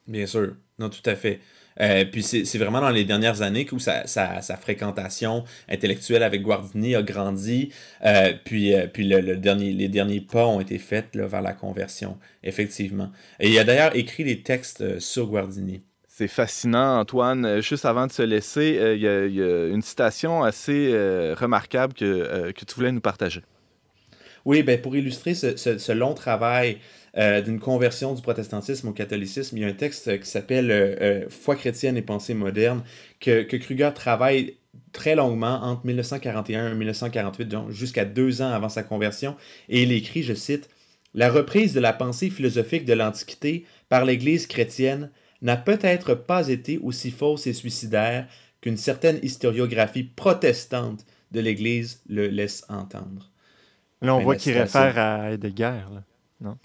Bien sûr, non, tout à fait. Euh, puis c'est vraiment dans les dernières années où sa, sa, sa fréquentation intellectuelle avec Guardini a grandi, euh, puis, euh, puis le, le dernier, les derniers pas ont été faits là, vers la conversion, effectivement. Et il a d'ailleurs écrit des textes sur Guardini. C'est fascinant, Antoine. Juste avant de se laisser, euh, il y, a- il y a une citation assez euh, remarquable que, euh, que tu voulais nous partager. Oui, ben pour illustrer ce, ce- ce long travail euh, d'une conversion du protestantisme au catholicisme, il y a un texte euh, qui s'appelle euh, Foi chrétienne et pensée moderne que, que Kruger travaille très longuement entre 1941 et 1948, donc jusqu'à deux ans avant sa conversion, et il écrit, je cite, La reprise de la pensée philosophique de l'Antiquité par l'Église chrétienne n'a peut-être pas été aussi fausse et suicidaire qu'une certaine historiographie protestante de l'Église le laisse entendre. Là, on de voit qu'il réfère à Heidegger. là.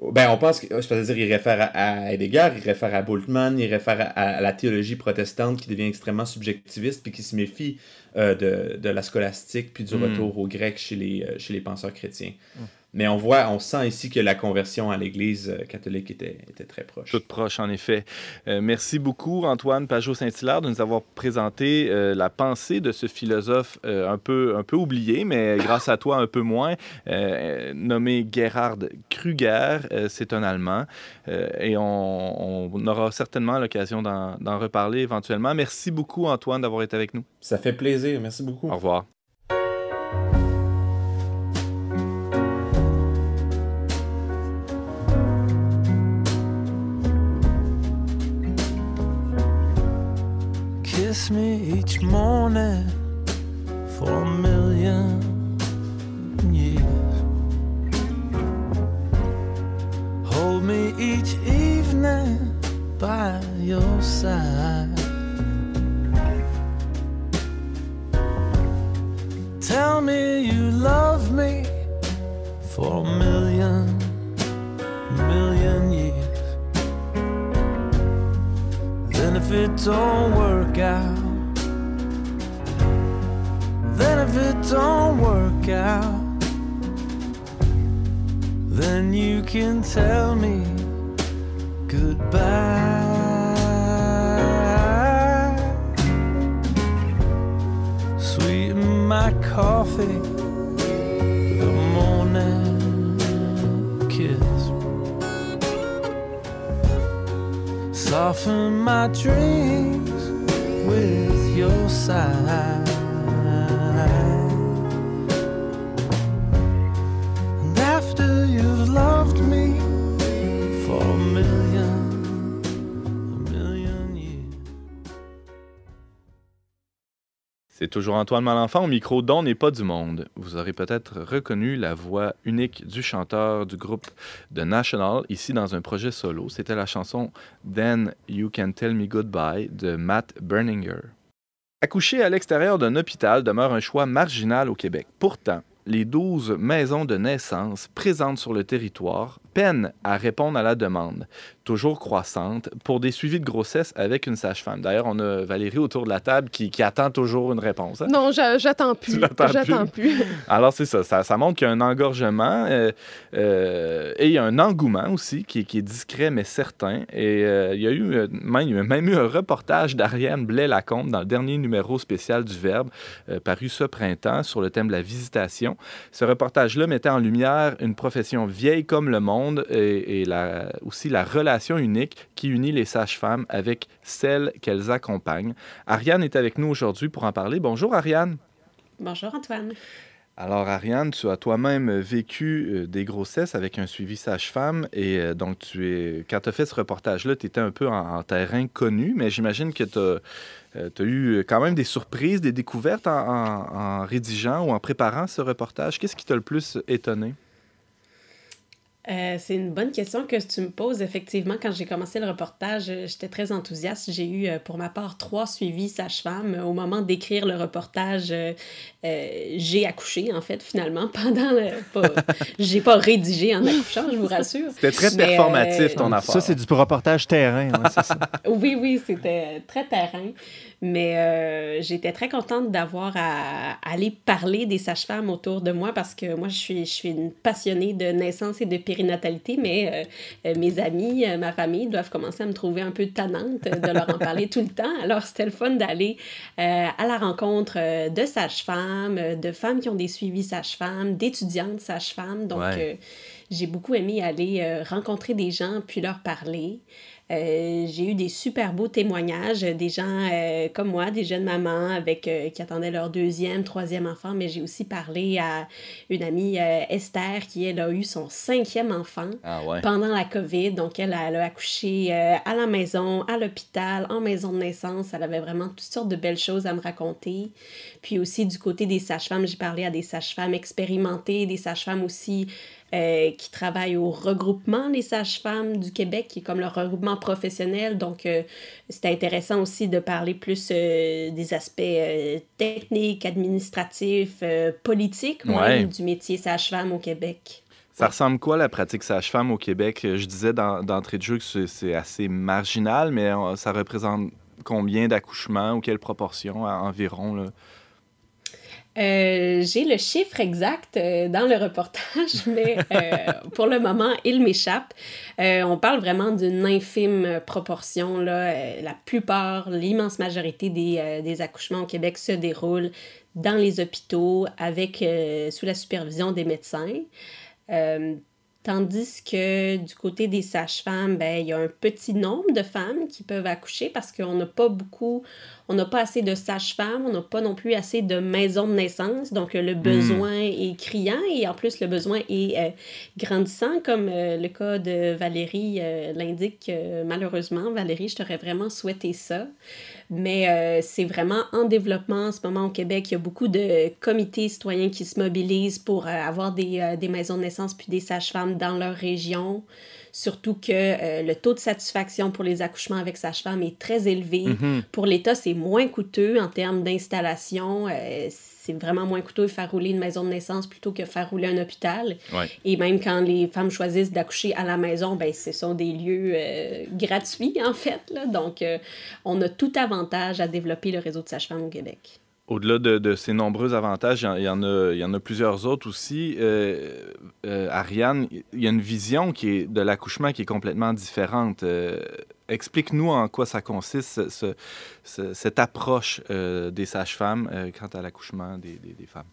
Ben, on pense que, c'est-à-dire, il réfère à, Heidegger, il réfère à Bultmann, il réfère à, à la théologie protestante qui devient extrêmement subjectiviste puis qui se méfie euh, de, de la scolastique puis du Mm. retour au grec chez les, euh, chez les penseurs chrétiens. Mm. Mais on voit, on sent ici que la conversion à l'Église euh, catholique était, était très proche. Toute proche, en effet. Euh, merci beaucoup, Antoine Pajot-Saint-Hilaire, de nous avoir présenté euh, la pensée de ce philosophe euh, un, peu, un peu oublié, mais grâce à toi, un peu moins, nommé Gerhard Kruger. Euh, C'est un Allemand. Et on, on aura certainement l'occasion d'en reparler éventuellement. Merci beaucoup, Antoine, d'avoir été avec nous. Ça fait plaisir, merci beaucoup. Au revoir. Me each morning for a million C'est toujours Antoine Malenfant au micro d'On n'est pas du monde. Vous aurez peut-être reconnu la voix unique du chanteur du groupe The National, ici dans un projet solo. C'était la chanson Then You Can Tell Me Goodbye de Matt Berninger. Accoucher à l'extérieur d'un hôpital demeure un choix marginal au Québec. Pourtant, les 12 maisons de naissance présentes sur le territoire peine à répondre à la demande, toujours croissante, pour des suivis de grossesse avec une sage-femme. D'ailleurs, on a Valérie autour de la table qui, qui attend toujours une réponse. hein? Non, j'a- j'attends plus. J'attends plus. Alors, c'est ça, ça. ça montre qu'il y a un engorgement euh, euh, et il y a un engouement aussi qui, est- qui est discret mais certain. Et euh, il y a eu même, il y a même eu un reportage d'Ariane Blais-Lacombe dans le dernier numéro spécial du Verbe, paru ce printemps, sur le thème de la visitation. Ce reportage-là mettait en lumière une profession vieille comme le monde et, et la- aussi la relation unique qui unit les sages-femmes avec celles qu'elles accompagnent. Ariane est avec nous aujourd'hui pour en parler. Bonjour Ariane. Bonjour Antoine. Alors, Ariane, tu as toi-même vécu euh, des grossesses avec un suivi sage-femme et euh, donc tu es, quand tu as fait ce reportage-là, tu étais un peu en, en terrain connu, mais j'imagine que tu as, eu quand même des surprises, des découvertes en, en- en rédigeant ou en préparant ce reportage. Qu'est-ce qui t'a le plus étonné? Euh, c'est une bonne question que tu me poses. Effectivement, quand j'ai commencé le reportage, euh, j'étais très enthousiaste. J'ai eu, euh, pour ma part, trois suivis sage-femme. Au moment d'écrire le reportage, euh, euh, j'ai accouché, en fait, finalement, pendant le... Pas... j'ai pas rédigé en accouchant, je vous rassure. C'était très Mais, performatif, euh, ton affaire. Ça, c'est du reportage terrain. ouais, c'est ça. Oui, oui, c'était très terrain. Mais euh, j'étais très contente d'avoir à, à aller parler des sages-femmes autour de moi parce que moi, je suis, je suis une passionnée de naissance et de périnatalité, mais euh, euh, mes amis, euh, ma famille doivent commencer à me trouver un peu tannante de leur en parler tout le temps. Alors, c'était le fun d'aller euh, à la rencontre euh, de sages-femmes, euh, de femmes qui ont des suivis sages-femmes, d'étudiantes sages-femmes. Donc, Ouais. euh, j'ai beaucoup aimé aller euh, rencontrer des gens puis leur parler. Euh, j'ai eu des super beaux témoignages, euh, des gens euh, comme moi, des jeunes mamans avec, euh, qui attendaient leur deuxième, troisième enfant, mais j'ai aussi parlé à une amie, Esther, qui, elle, a eu son cinquième enfant Ah ouais. pendant la COVID. Donc, elle, elle a accouché à la maison, à l'hôpital, en maison de naissance. Elle avait vraiment toutes sortes de belles choses à me raconter. Puis aussi, du côté des sages-femmes, j'ai parlé à des sages-femmes expérimentées, des sages-femmes aussi euh, qui travaillent au regroupement des sages-femmes du Québec, qui est comme le regroupement professionnel. Donc, euh, c'était intéressant aussi de parler plus euh, des aspects euh, techniques, administratifs, politiques, même, du métier sage-femme au Québec. Ça ressemble quoi la pratique sage-femme au Québec? Je disais dans- d'entrée de jeu que c'est- c'est assez marginal, mais ça représente combien d'accouchements ou quelle proportion à- environ? Là? Euh, j'ai le chiffre exact euh, dans le reportage, mais euh, pour le moment, il m'échappe. On parle vraiment d'une infime proportion. Là. La plupart, l'immense majorité des, accouchements au Québec se déroulent dans les hôpitaux avec, sous la supervision des médecins. Tandis que du côté des sages-femmes, ben, il y a un petit nombre de femmes qui peuvent accoucher parce qu'on n'a pas beaucoup, on n'a pas assez de sages-femmes, on n'a pas non plus assez de maisons de naissance. Donc, le besoin est criant et en plus, le besoin est euh, grandissant, comme euh, le cas de Valérie euh, l'indique. malheureusement, Valérie, je t'aurais vraiment souhaité ça. Mais euh, c'est vraiment en développement en ce moment au Québec. Il y a beaucoup de comités citoyens qui se mobilisent pour euh, avoir des, euh, des maisons de naissance puis des sages-femmes dans leur région. Surtout que le taux de satisfaction pour les accouchements avec sage-femme est très élevé. Mhm. Pour l'État, c'est moins coûteux en termes d'installation. C'est vraiment moins coûteux de faire rouler une maison de naissance plutôt que faire rouler un hôpital. Ouais. Et même quand les femmes choisissent d'accoucher à la maison, ben, ce sont des lieux euh, gratuits, en fait. Là. Donc, euh, on a tout avantage à développer le réseau de sages-femmes au Québec. Au-delà de, ces nombreux avantages, il y en- a, plusieurs autres aussi. Euh, euh, Ariane, il y a une vision qui est, de l'accouchement qui est complètement différente. Euh, Explique-nous en quoi ça consiste, ce- ce- ce- cette approche des sages-femmes quant à l'accouchement des femmes.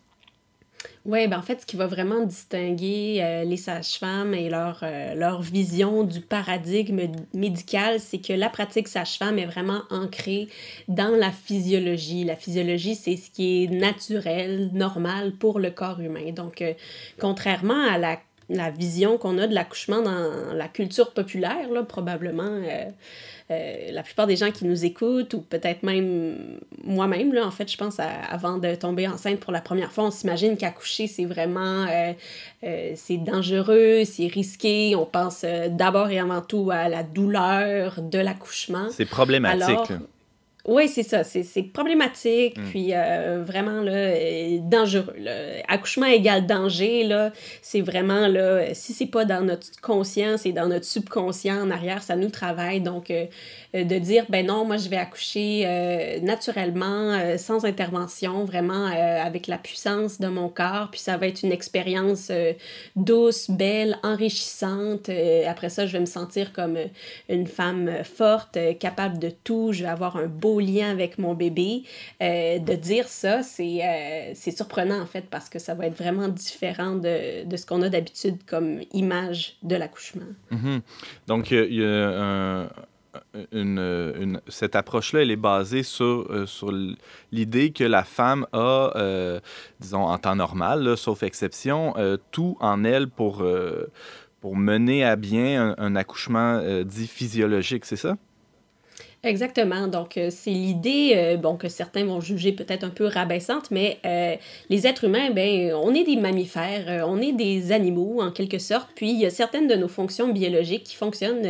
Oui, ben en fait, ce qui va vraiment distinguer euh, les sages-femmes et leur, euh, leur vision du paradigme médical, c'est que la pratique sage-femme est vraiment ancrée dans la physiologie. La physiologie, c'est ce qui est naturel, normal pour le corps humain. Donc, euh, contrairement à la, la vision qu'on a de l'accouchement dans la culture populaire, là, probablement... euh, la plupart des gens qui nous écoutent, ou peut-être même moi-même, là, en fait, je pense, à- avant de tomber enceinte pour la première fois, on s'imagine qu'accoucher, c'est vraiment, euh, euh, c'est dangereux, c'est risqué. On pense d'abord et avant tout à la douleur de l'accouchement. C'est problématique. Alors. Oui, c'est ça. C'est problématique, Mm. puis euh, vraiment là, euh, dangereux. Là. Accouchement égale danger, là. C'est vraiment, là, si c'est pas dans notre conscience et dans notre subconscient en arrière, ça nous travaille. Donc, euh, de dire, ben non, moi, je vais accoucher euh, naturellement, sans intervention, vraiment avec la puissance de mon corps, puis ça va être une expérience douce, belle, enrichissante. Après ça, je vais me sentir comme une femme forte, capable de tout. Je vais avoir un beau lien avec mon bébé. Euh, de dire ça, c'est euh, c'est surprenant en fait parce que ça va être vraiment différent de, de ce qu'on a d'habitude comme image de l'accouchement. Donc, cette approche-là, elle est basée sur, euh, sur l'idée que la femme a, disons, en temps normal, sauf exception, tout en elle pour, pour mener à bien un, accouchement dit physiologique, c'est ça? Exactement. Donc, euh, c'est l'idée, euh, bon, que certains vont juger peut-être un peu rabaissante, mais euh, les êtres humains, ben, on est des mammifères, on est des animaux en quelque sorte, puis il y a certaines de nos fonctions biologiques qui fonctionnent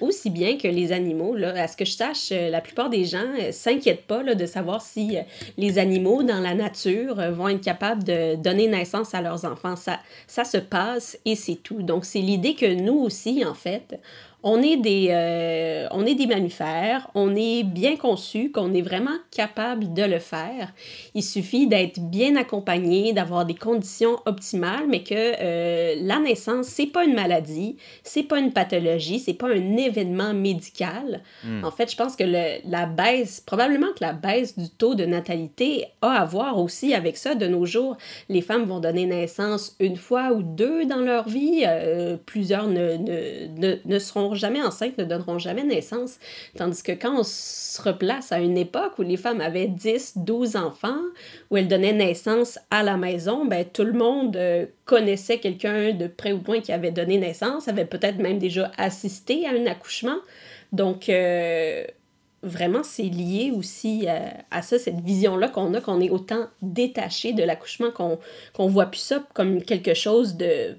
aussi bien que les animaux. Là. À ce que je sache, la plupart des gens s'inquiètent pas là, de savoir si les animaux dans la nature vont être capables de donner naissance à leurs enfants. Ça, ça se passe et c'est tout. Donc, c'est l'idée que nous aussi, en fait, on est des, euh, on est des mammifères, on est bien conçu, qu'on est vraiment capable de le faire. Il suffit d'être bien accompagné, d'avoir des conditions optimales, mais que euh, la naissance, c'est pas une maladie, c'est pas une pathologie, c'est pas un événement médical. En fait, je pense que le- la baisse, probablement que la baisse du taux de natalité a à voir aussi avec ça. De nos jours, les femmes vont donner naissance une fois ou deux dans leur vie. euh, plusieurs ne, ne, ne, ne seront jamais enceintes, ne donneront jamais naissance. Tandis que quand on se replace à une époque où les femmes avaient 10, 12 enfants, où elles donnaient naissance à la maison, ben, tout le monde euh, connaissait quelqu'un de près ou de loin qui avait donné naissance, avait peut-être même déjà assisté à un accouchement. Donc, euh, vraiment, c'est lié aussi euh, à ça, cette vision-là qu'on a, qu'on est autant détaché de l'accouchement, qu'on qu'on voit plus ça comme quelque chose de...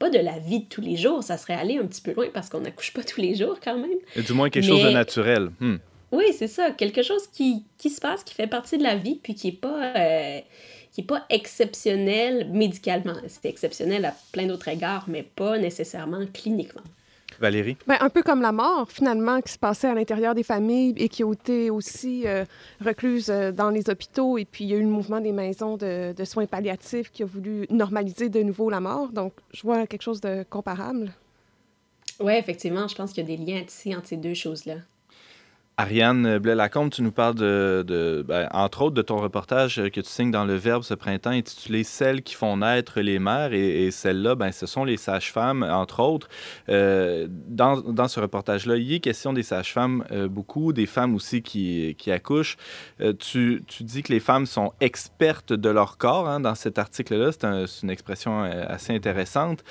Pas de la vie de tous les jours, ça serait aller un petit peu loin parce qu'on n'accouche pas tous les jours quand même. Et du moins quelque chose de naturel. Hmm. Oui, c'est ça, quelque chose qui, qui se passe, qui fait partie de la vie, puis qui n'est pas, euh, qui est pas exceptionnel médicalement. C'est exceptionnel à plein d'autres égards, mais pas nécessairement cliniquement. Valérie? Ben, un peu comme la mort, finalement, qui se passait à l'intérieur des familles et qui a été aussi euh, recluse euh, dans les hôpitaux. Et puis, il y a eu le mouvement des maisons de, de soins palliatifs qui a voulu normaliser de nouveau la mort. Donc, je vois quelque chose de comparable. Oui, effectivement, je pense qu'il y a des liens ici entre ces deux choses-là. Ariane Blais-Lacombe, tu nous parles de, ben, entre autres de ton reportage euh, que tu signes dans Le Verbe ce printemps intitulé Celles qui font naître les mères et, celles-là, ben, ce sont les sages-femmes, entre autres. Euh, dans, dans ce reportage-là, il est question des sages-femmes euh, beaucoup, des femmes aussi qui, qui accouchent. Tu, tu dis que les femmes sont expertes de leur corps hein, dans cet article-là. C'est un- c'est une expression assez intéressante.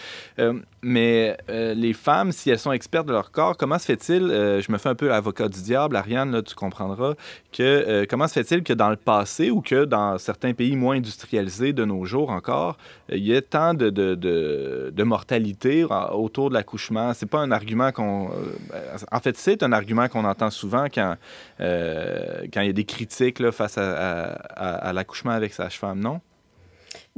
Mais les femmes, si elles sont expertes de leur corps, comment se fait-il, je me fais un peu l'avocat du diable, Ariane, tu comprendras, que euh, comment se fait-il que dans le passé ou que dans certains pays moins industrialisés de nos jours encore, euh, il y ait tant de, mortalité autour de l'accouchement? C'est pas un argument qu'on... euh, en fait, c'est un argument qu'on entend souvent quand, quand il y a des critiques face à l'accouchement avec sage-femme, non?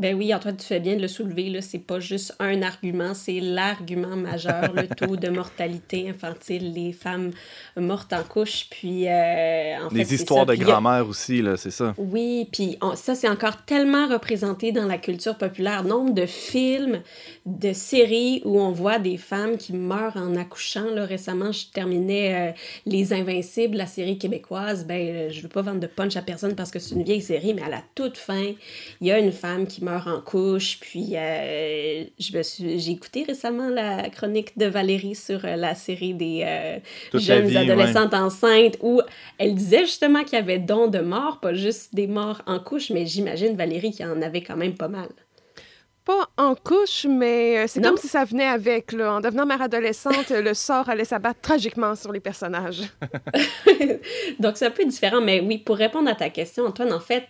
Ben oui, Antoine, tu fais bien de le soulever. Là. C'est pas juste un argument, c'est l'argument majeur, le taux de mortalité infantile, les femmes mortes en couche. Puis, euh, en Les histoires de a- grand-mère aussi, là, c'est ça. Oui, puis on- ça, c'est encore tellement représenté dans la culture populaire. Nombre de films, de séries où on voit des femmes qui meurent en accouchant. Là, récemment, je terminais euh, Les Invincibles, la série québécoise. Ben, euh, je veux pas vendre de punch à personne parce que c'est une vieille série, mais à la toute fin, il y a une femme qui meurt en couche. Puis, euh, j'ai écouté récemment la chronique de Valérie sur euh, la série des euh, jeunes vie, adolescentes enceintes où elle disait justement qu'il y avait don de mort, pas juste des morts en couche, mais j'imagine, Valérie, qu'il y en avait quand même pas mal. Pas en couche, mais euh, c'est comme si ça venait avec. Là. En devenant mère adolescente, le sort allait s'abattre tragiquement sur les personnages. Donc, c'est un peu différent, mais oui, pour répondre à ta question, Antoine, en fait,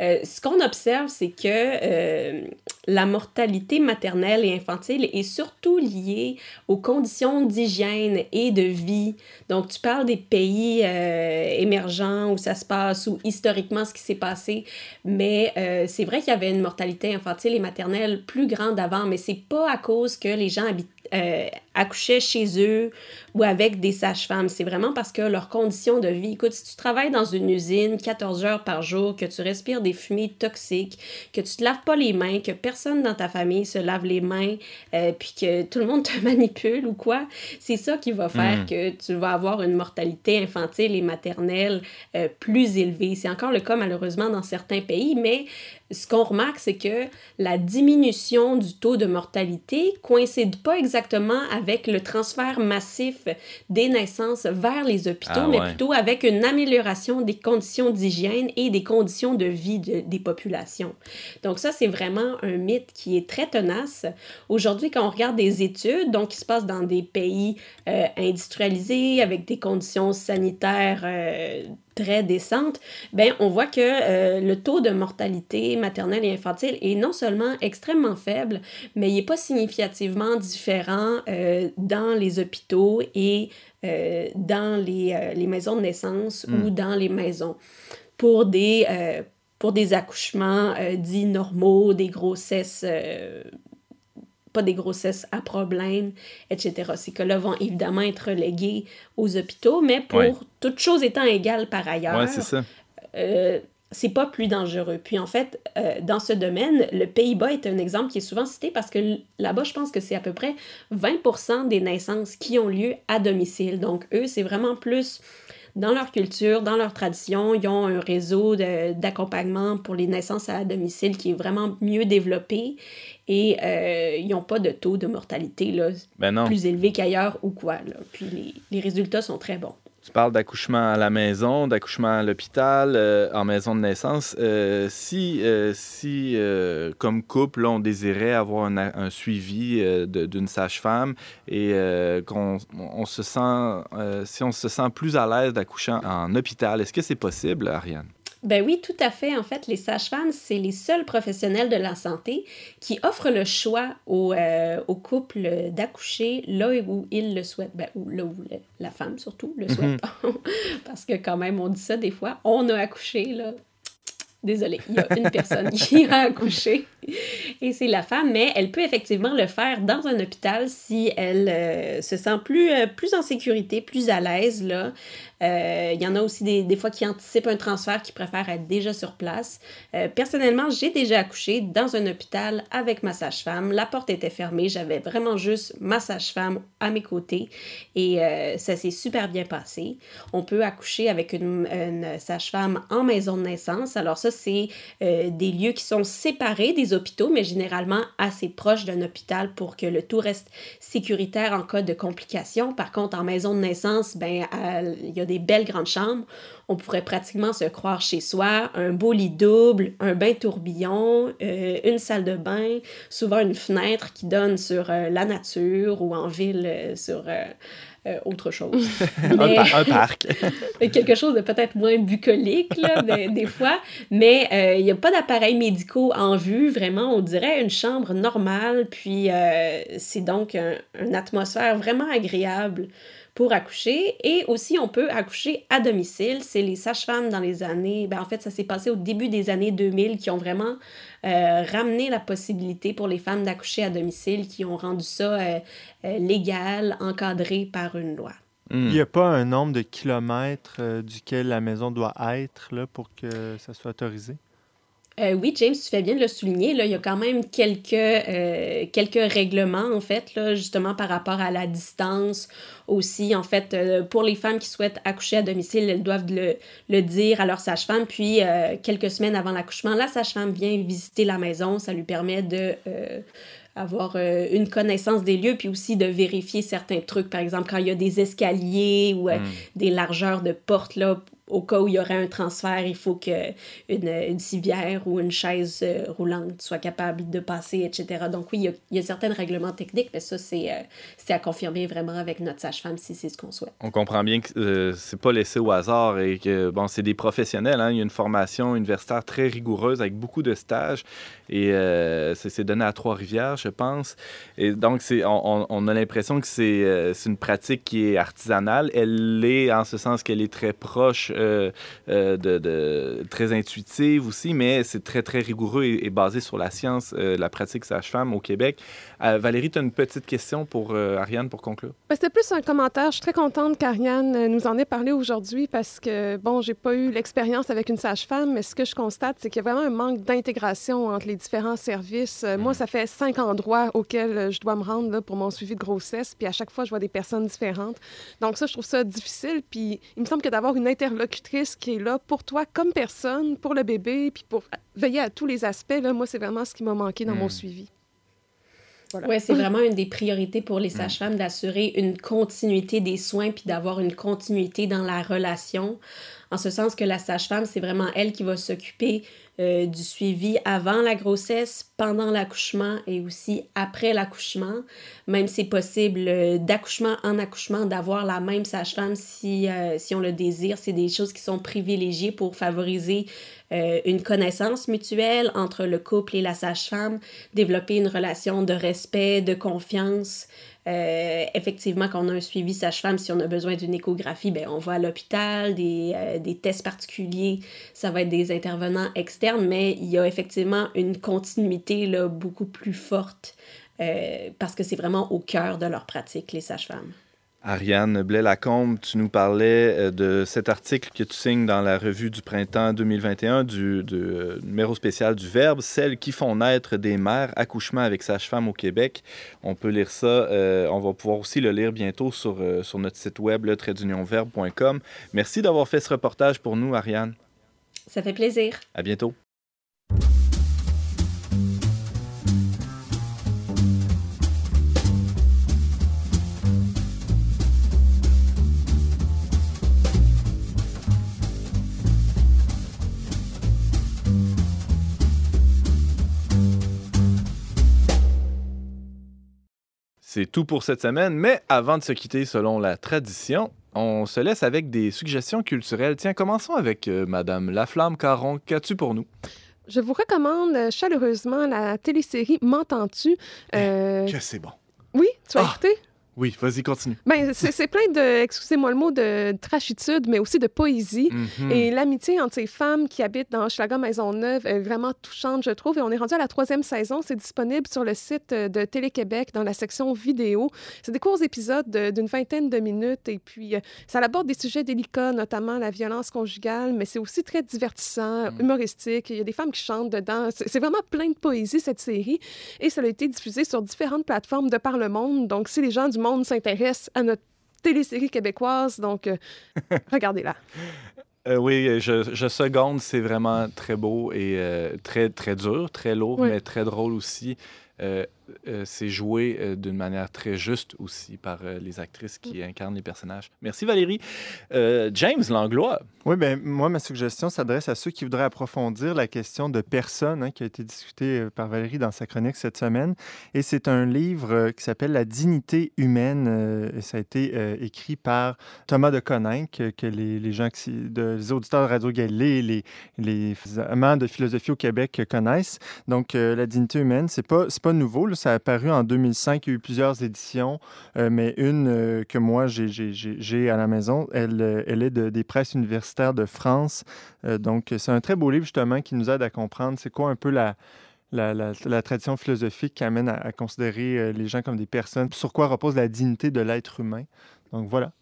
euh, ce qu'on observe, c'est que euh, la mortalité maternelle et infantile est surtout liée aux conditions d'hygiène et de vie. Donc, tu parles des pays émergents où ça se passe, ou historiquement ce qui s'est passé, mais c'est vrai qu'il y avait une mortalité infantile et maternelle plus grande avant, mais c'est pas à cause que les gens habitent euh, accouchaient chez eux ou avec des sages-femmes. C'est vraiment parce que leurs conditions de vie. Écoute, si tu travailles dans une usine 14 heures par jour, que tu respires des fumées toxiques, que tu te laves pas les mains, que personne dans ta famille se lave les mains, euh, puis que tout le monde te manipule ou quoi, c'est ça qui va faire hmm. que tu vas avoir une mortalité infantile et maternelle euh, plus élevée. C'est encore le cas malheureusement dans certains pays, mais ce qu'on remarque, c'est que la diminution du taux de mortalité coïncide pas exactement avec le transfert massif des naissances vers les hôpitaux, ah mais plutôt avec une amélioration des conditions d'hygiène et des conditions de vie des populations. Donc ça, c'est vraiment un mythe qui est très tenace. Aujourd'hui, quand on regarde des études, donc qui se passent dans des pays euh, industrialisés, avec des conditions sanitaires euh, très décente, ben on voit que euh, le taux de mortalité maternelle et infantile est non seulement extrêmement faible, mais il n'est pas significativement différent euh, dans les hôpitaux et euh, dans les, les, maisons de naissance ou hmm. dans les maisons pour des, pour des accouchements dits normaux, des grossesses pas des grossesses à problème, etc. Ces cas-là vont évidemment être relégués aux hôpitaux, mais pour toutes choses étant égales par ailleurs, c'est euh, c'est pas plus dangereux. Puis en fait, euh, dans ce domaine, le Pays-Bas est un exemple qui est souvent cité parce que là-bas, je pense que c'est à peu près 20% des naissances qui ont lieu à domicile. Donc eux, c'est vraiment plus dans leur culture, dans leur tradition, ils ont un réseau d'accompagnement pour les naissances à domicile qui est vraiment mieux développé et euh, ils n'ont pas de taux de mortalité là, ben plus élevé qu'ailleurs ou quoi. Là. Puis les, les résultats sont très bons. Tu parles d'accouchement à la maison, d'accouchement à l'hôpital, euh, en maison de naissance. Euh, si, euh, si comme couple, on désirait avoir un, suivi d'une sage-femme et qu'on on se sent, si on se sent plus à l'aise d'accoucher en hôpital, est-ce que c'est possible, Ariane? Ben oui, tout à fait. En fait, les sages-femmes, c'est les seuls professionnels de la santé qui offrent le choix au, euh, couple d'accoucher là où ils le souhaitent. Ben, ou là où la femme, surtout, le souhaite. Mhm. Parce que quand même, on dit ça des fois. On a accouché, là. Désolée, il y a une personne qui a accouché et c'est la femme, mais elle peut effectivement le faire dans un hôpital si elle euh, se sent plus, euh, plus en sécurité, plus à l'aise. Euh, il y en a aussi des, des, fois qui anticipent un transfert, qui préfèrent être déjà sur place. Personnellement, j'ai déjà accouché dans un hôpital avec ma sage-femme. La porte était fermée, j'avais vraiment juste ma sage-femme à mes côtés et ça s'est super bien passé. On peut accoucher avec une, une sage-femme en maison de naissance. Alors ça, c'est des lieux qui sont séparés des mais généralement assez proches d'un hôpital pour que le tout reste sécuritaire en cas de complications. Par contre, en maison de naissance, ben, il y a des belles grandes chambres. On pourrait pratiquement se croire chez soi. Un beau lit double, un bain tourbillon, euh, une salle de bain, souvent une fenêtre qui donne sur euh, la nature ou en ville euh, sur autre chose. un, parc. quelque chose de peut-être moins bucolique, là, des fois. Mais il n'y a pas d'appareils médicaux en vue, vraiment. On dirait une chambre normale. Puis c'est donc une atmosphère vraiment agréable pour accoucher. Et aussi, on peut accoucher à domicile. C'est les sages-femmes dans les années, ben en fait, ça s'est passé au début des années 2000 qui ont vraiment euh, ramené la possibilité pour les femmes d'accoucher à domicile, qui ont rendu ça euh, euh, légal, encadré par une loi. Hmm. Il n'y a pas un nombre de kilomètres duquel la maison doit être là, pour que ça soit autorisé? Euh, oui, James, tu fais bien de le souligner. Là, il y a quand même quelques, euh, quelques règlements, en fait, là, justement par rapport à la distance. Aussi, en fait, euh, pour les femmes qui souhaitent accoucher à domicile, elles doivent le, le dire à leur sage-femme. Puis, quelques semaines avant l'accouchement, la sage-femme vient visiter la maison. Ça lui permet de avoir une connaissance des lieux, puis aussi de vérifier certains trucs. Par exemple, quand il y a des escaliers ou hmm. des largeurs de portes, là, au cas où il y aurait un transfert, il faut que une, civière ou une chaise euh, roulante soit capable de passer, etc. Donc oui, il y a, il certains règlements techniques, mais ça, c'est euh, à confirmer vraiment avec notre sage-femme si c'est ce qu'on souhaite. On comprend bien que euh, c'est pas laissé au hasard et que bon, c'est des professionnels. Hein? Il y a une formation universitaire très rigoureuse avec beaucoup de stages et euh, c'est donné à Trois-Rivières, je pense. Et donc, on, on- a l'impression que c'est, euh, c'est une pratique qui est artisanale. Elle l'est en ce sens qu'elle est très proche, euh, euh, de, de- très intuitive aussi, mais c'est très, très rigoureux et, et basé sur la science, euh, la pratique sage-femme au Québec. Euh, Valérie, tu as une petite question pour Ariane pour conclure? Ben, C'était plus un commentaire. Je suis très contente qu'Ariane nous en ait parlé aujourd'hui parce que, bon, j'ai pas eu l'expérience avec une sage-femme, mais ce que je constate, c'est qu'il y a vraiment un manque d'intégration entre les différents services. Moi, ça fait cinq endroits auxquels je dois me rendre là, pour mon suivi de grossesse, puis à chaque fois, je vois des personnes différentes. Donc ça, je trouve ça difficile, puis il me semble que d'avoir une interlocutrice qui est là pour toi comme personne, pour le bébé, puis pour veiller à tous les aspects, là, moi, c'est vraiment ce qui m'a manqué dans mon suivi. Voilà. Oui, c'est vraiment une des priorités pour les sages-femmes d'assurer une continuité des soins puis d'avoir une continuité dans la relation. En ce sens que la sage-femme, c'est vraiment elle qui va s'occuper euh, du suivi avant la grossesse, pendant l'accouchement et aussi après l'accouchement. Même c'est possible euh, d'accouchement en accouchement d'avoir la même sage-femme si, euh, si on le désire. C'est des choses qui sont privilégiées pour favoriser une connaissance mutuelle entre le couple et la sage-femme, développer une relation de respect, de confiance. Euh, effectivement, quand on a un suivi sage-femme, si on a besoin d'une échographie, ben, on va à l'hôpital, des, euh, des tests particuliers, ça va être des intervenants externes, mais il y a effectivement une continuité là, beaucoup plus forte euh, parce que c'est vraiment au cœur de leur pratique, les sages-femmes. Ariane Blais-Lacombe, tu nous parlais euh, de cet article que tu signes dans la revue du printemps 2021 du du, euh, numéro spécial du Verbe, Celles qui font naître des mères, accouchement avec sage-femme au Québec. On peut lire ça. euh, on va pouvoir aussi le lire bientôt sur, euh, sur notre site web, le traitdunionverbe.com. Merci d'avoir fait ce reportage pour nous, Ariane. Ça fait plaisir. À bientôt. C'est tout pour cette semaine, mais avant de se quitter selon la tradition, on se laisse avec des suggestions culturelles. Tiens, commençons avec euh, Madame Laflamme Caron. Qu'as-tu pour nous? Je vous recommande euh, chaleureusement la télésérie M'entends-tu? Euh, Que c'est bon. Oui, tu as Ah! écouté? Oui, vas-y, continue. Ben, c'est plein de, excusez-moi le mot, de trachitude, mais aussi de poésie. Mhm. Et l'amitié entre ces femmes qui habitent dans Schlager Maisonneuve est vraiment touchante, je trouve. Et on est rendu à la troisième saison. C'est disponible sur le site de Télé-Québec dans la section vidéo. C'est des courts épisodes de- d'une vingtaine de minutes. Et puis, euh, ça aborde des sujets délicats, notamment la violence conjugale, mais c'est aussi très divertissant, Mm. humoristique. Il y a des femmes qui chantent dedans. C'est c'est vraiment plein de poésie, cette série. Et ça a été diffusé sur différentes plateformes de par le monde. Donc, si les gens du monde s'intéressent à notre télésérie québécoise, donc euh, regardez-la. Euh, oui, je, je seconde, c'est vraiment très beau et euh, très, très dur, très lourd, Oui. mais très drôle aussi. Euh, euh, c'est joué euh, d'une manière très juste aussi par euh, les actrices qui incarnent les personnages. Merci Valérie. Euh, James Langlois, Oui, ben moi, ma suggestion s'adresse à ceux qui voudraient approfondir la question de personne hein, qui a été discutée par Valérie dans sa chronique cette semaine. Et c'est un livre euh, qui s'appelle La dignité humaine. euh, et ça a été euh, écrit par Thomas de Coninck, que, les, les gens, qui, de, les auditeurs de Radio Galilée, les, les amants de philosophie au Québec connaissent. Donc, euh, La dignité humaine, c'est pas, c'est pas nouveau. là. Ça a apparu en 2005. Il y a eu plusieurs éditions, euh, mais une euh, que moi, j'ai- à la maison, elle, euh, elle est de- des presses universitaires de France. Donc, c'est un très beau livre, justement, qui nous aide à comprendre c'est quoi un peu la, tradition philosophique qui amène à, considérer les gens comme des personnes, sur quoi repose la dignité de l'être humain. Donc, voilà.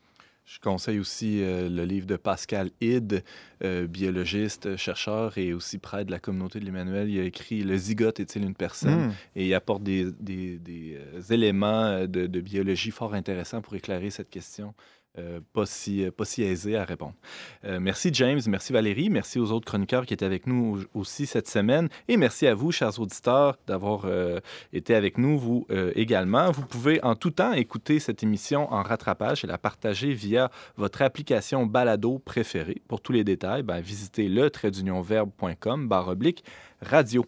Je conseille aussi euh, le livre de Pascal Hyde, euh, biologiste, chercheur et aussi prêtre de la communauté de l'Emmanuel. Il a écrit Le zygote est-il une personne? Hmm. Et il apporte des, des- des, euh, éléments euh, de, de biologie fort intéressants pour éclairer cette question. Euh, pas, si, pas si aisé à répondre. Euh, merci James, merci Valérie, merci aux autres chroniqueurs qui étaient avec nous aussi cette semaine et merci à vous, chers auditeurs, d'avoir euh, été avec nous, vous également. Vous pouvez en tout temps écouter cette émission en rattrapage et la partager via votre application balado préférée. Pour tous les détails, ben, visitez le traitdunionverbe.com barre oblique radio.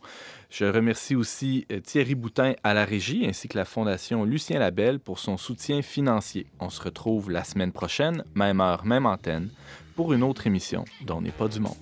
Je remercie aussi euh, Thierry Boutin à la régie ainsi que la Fondation Lucien Labelle pour son soutien financier. On se retrouve la semaine prochaine, même heure, même antenne, pour une autre émission dont n'est pas du monde.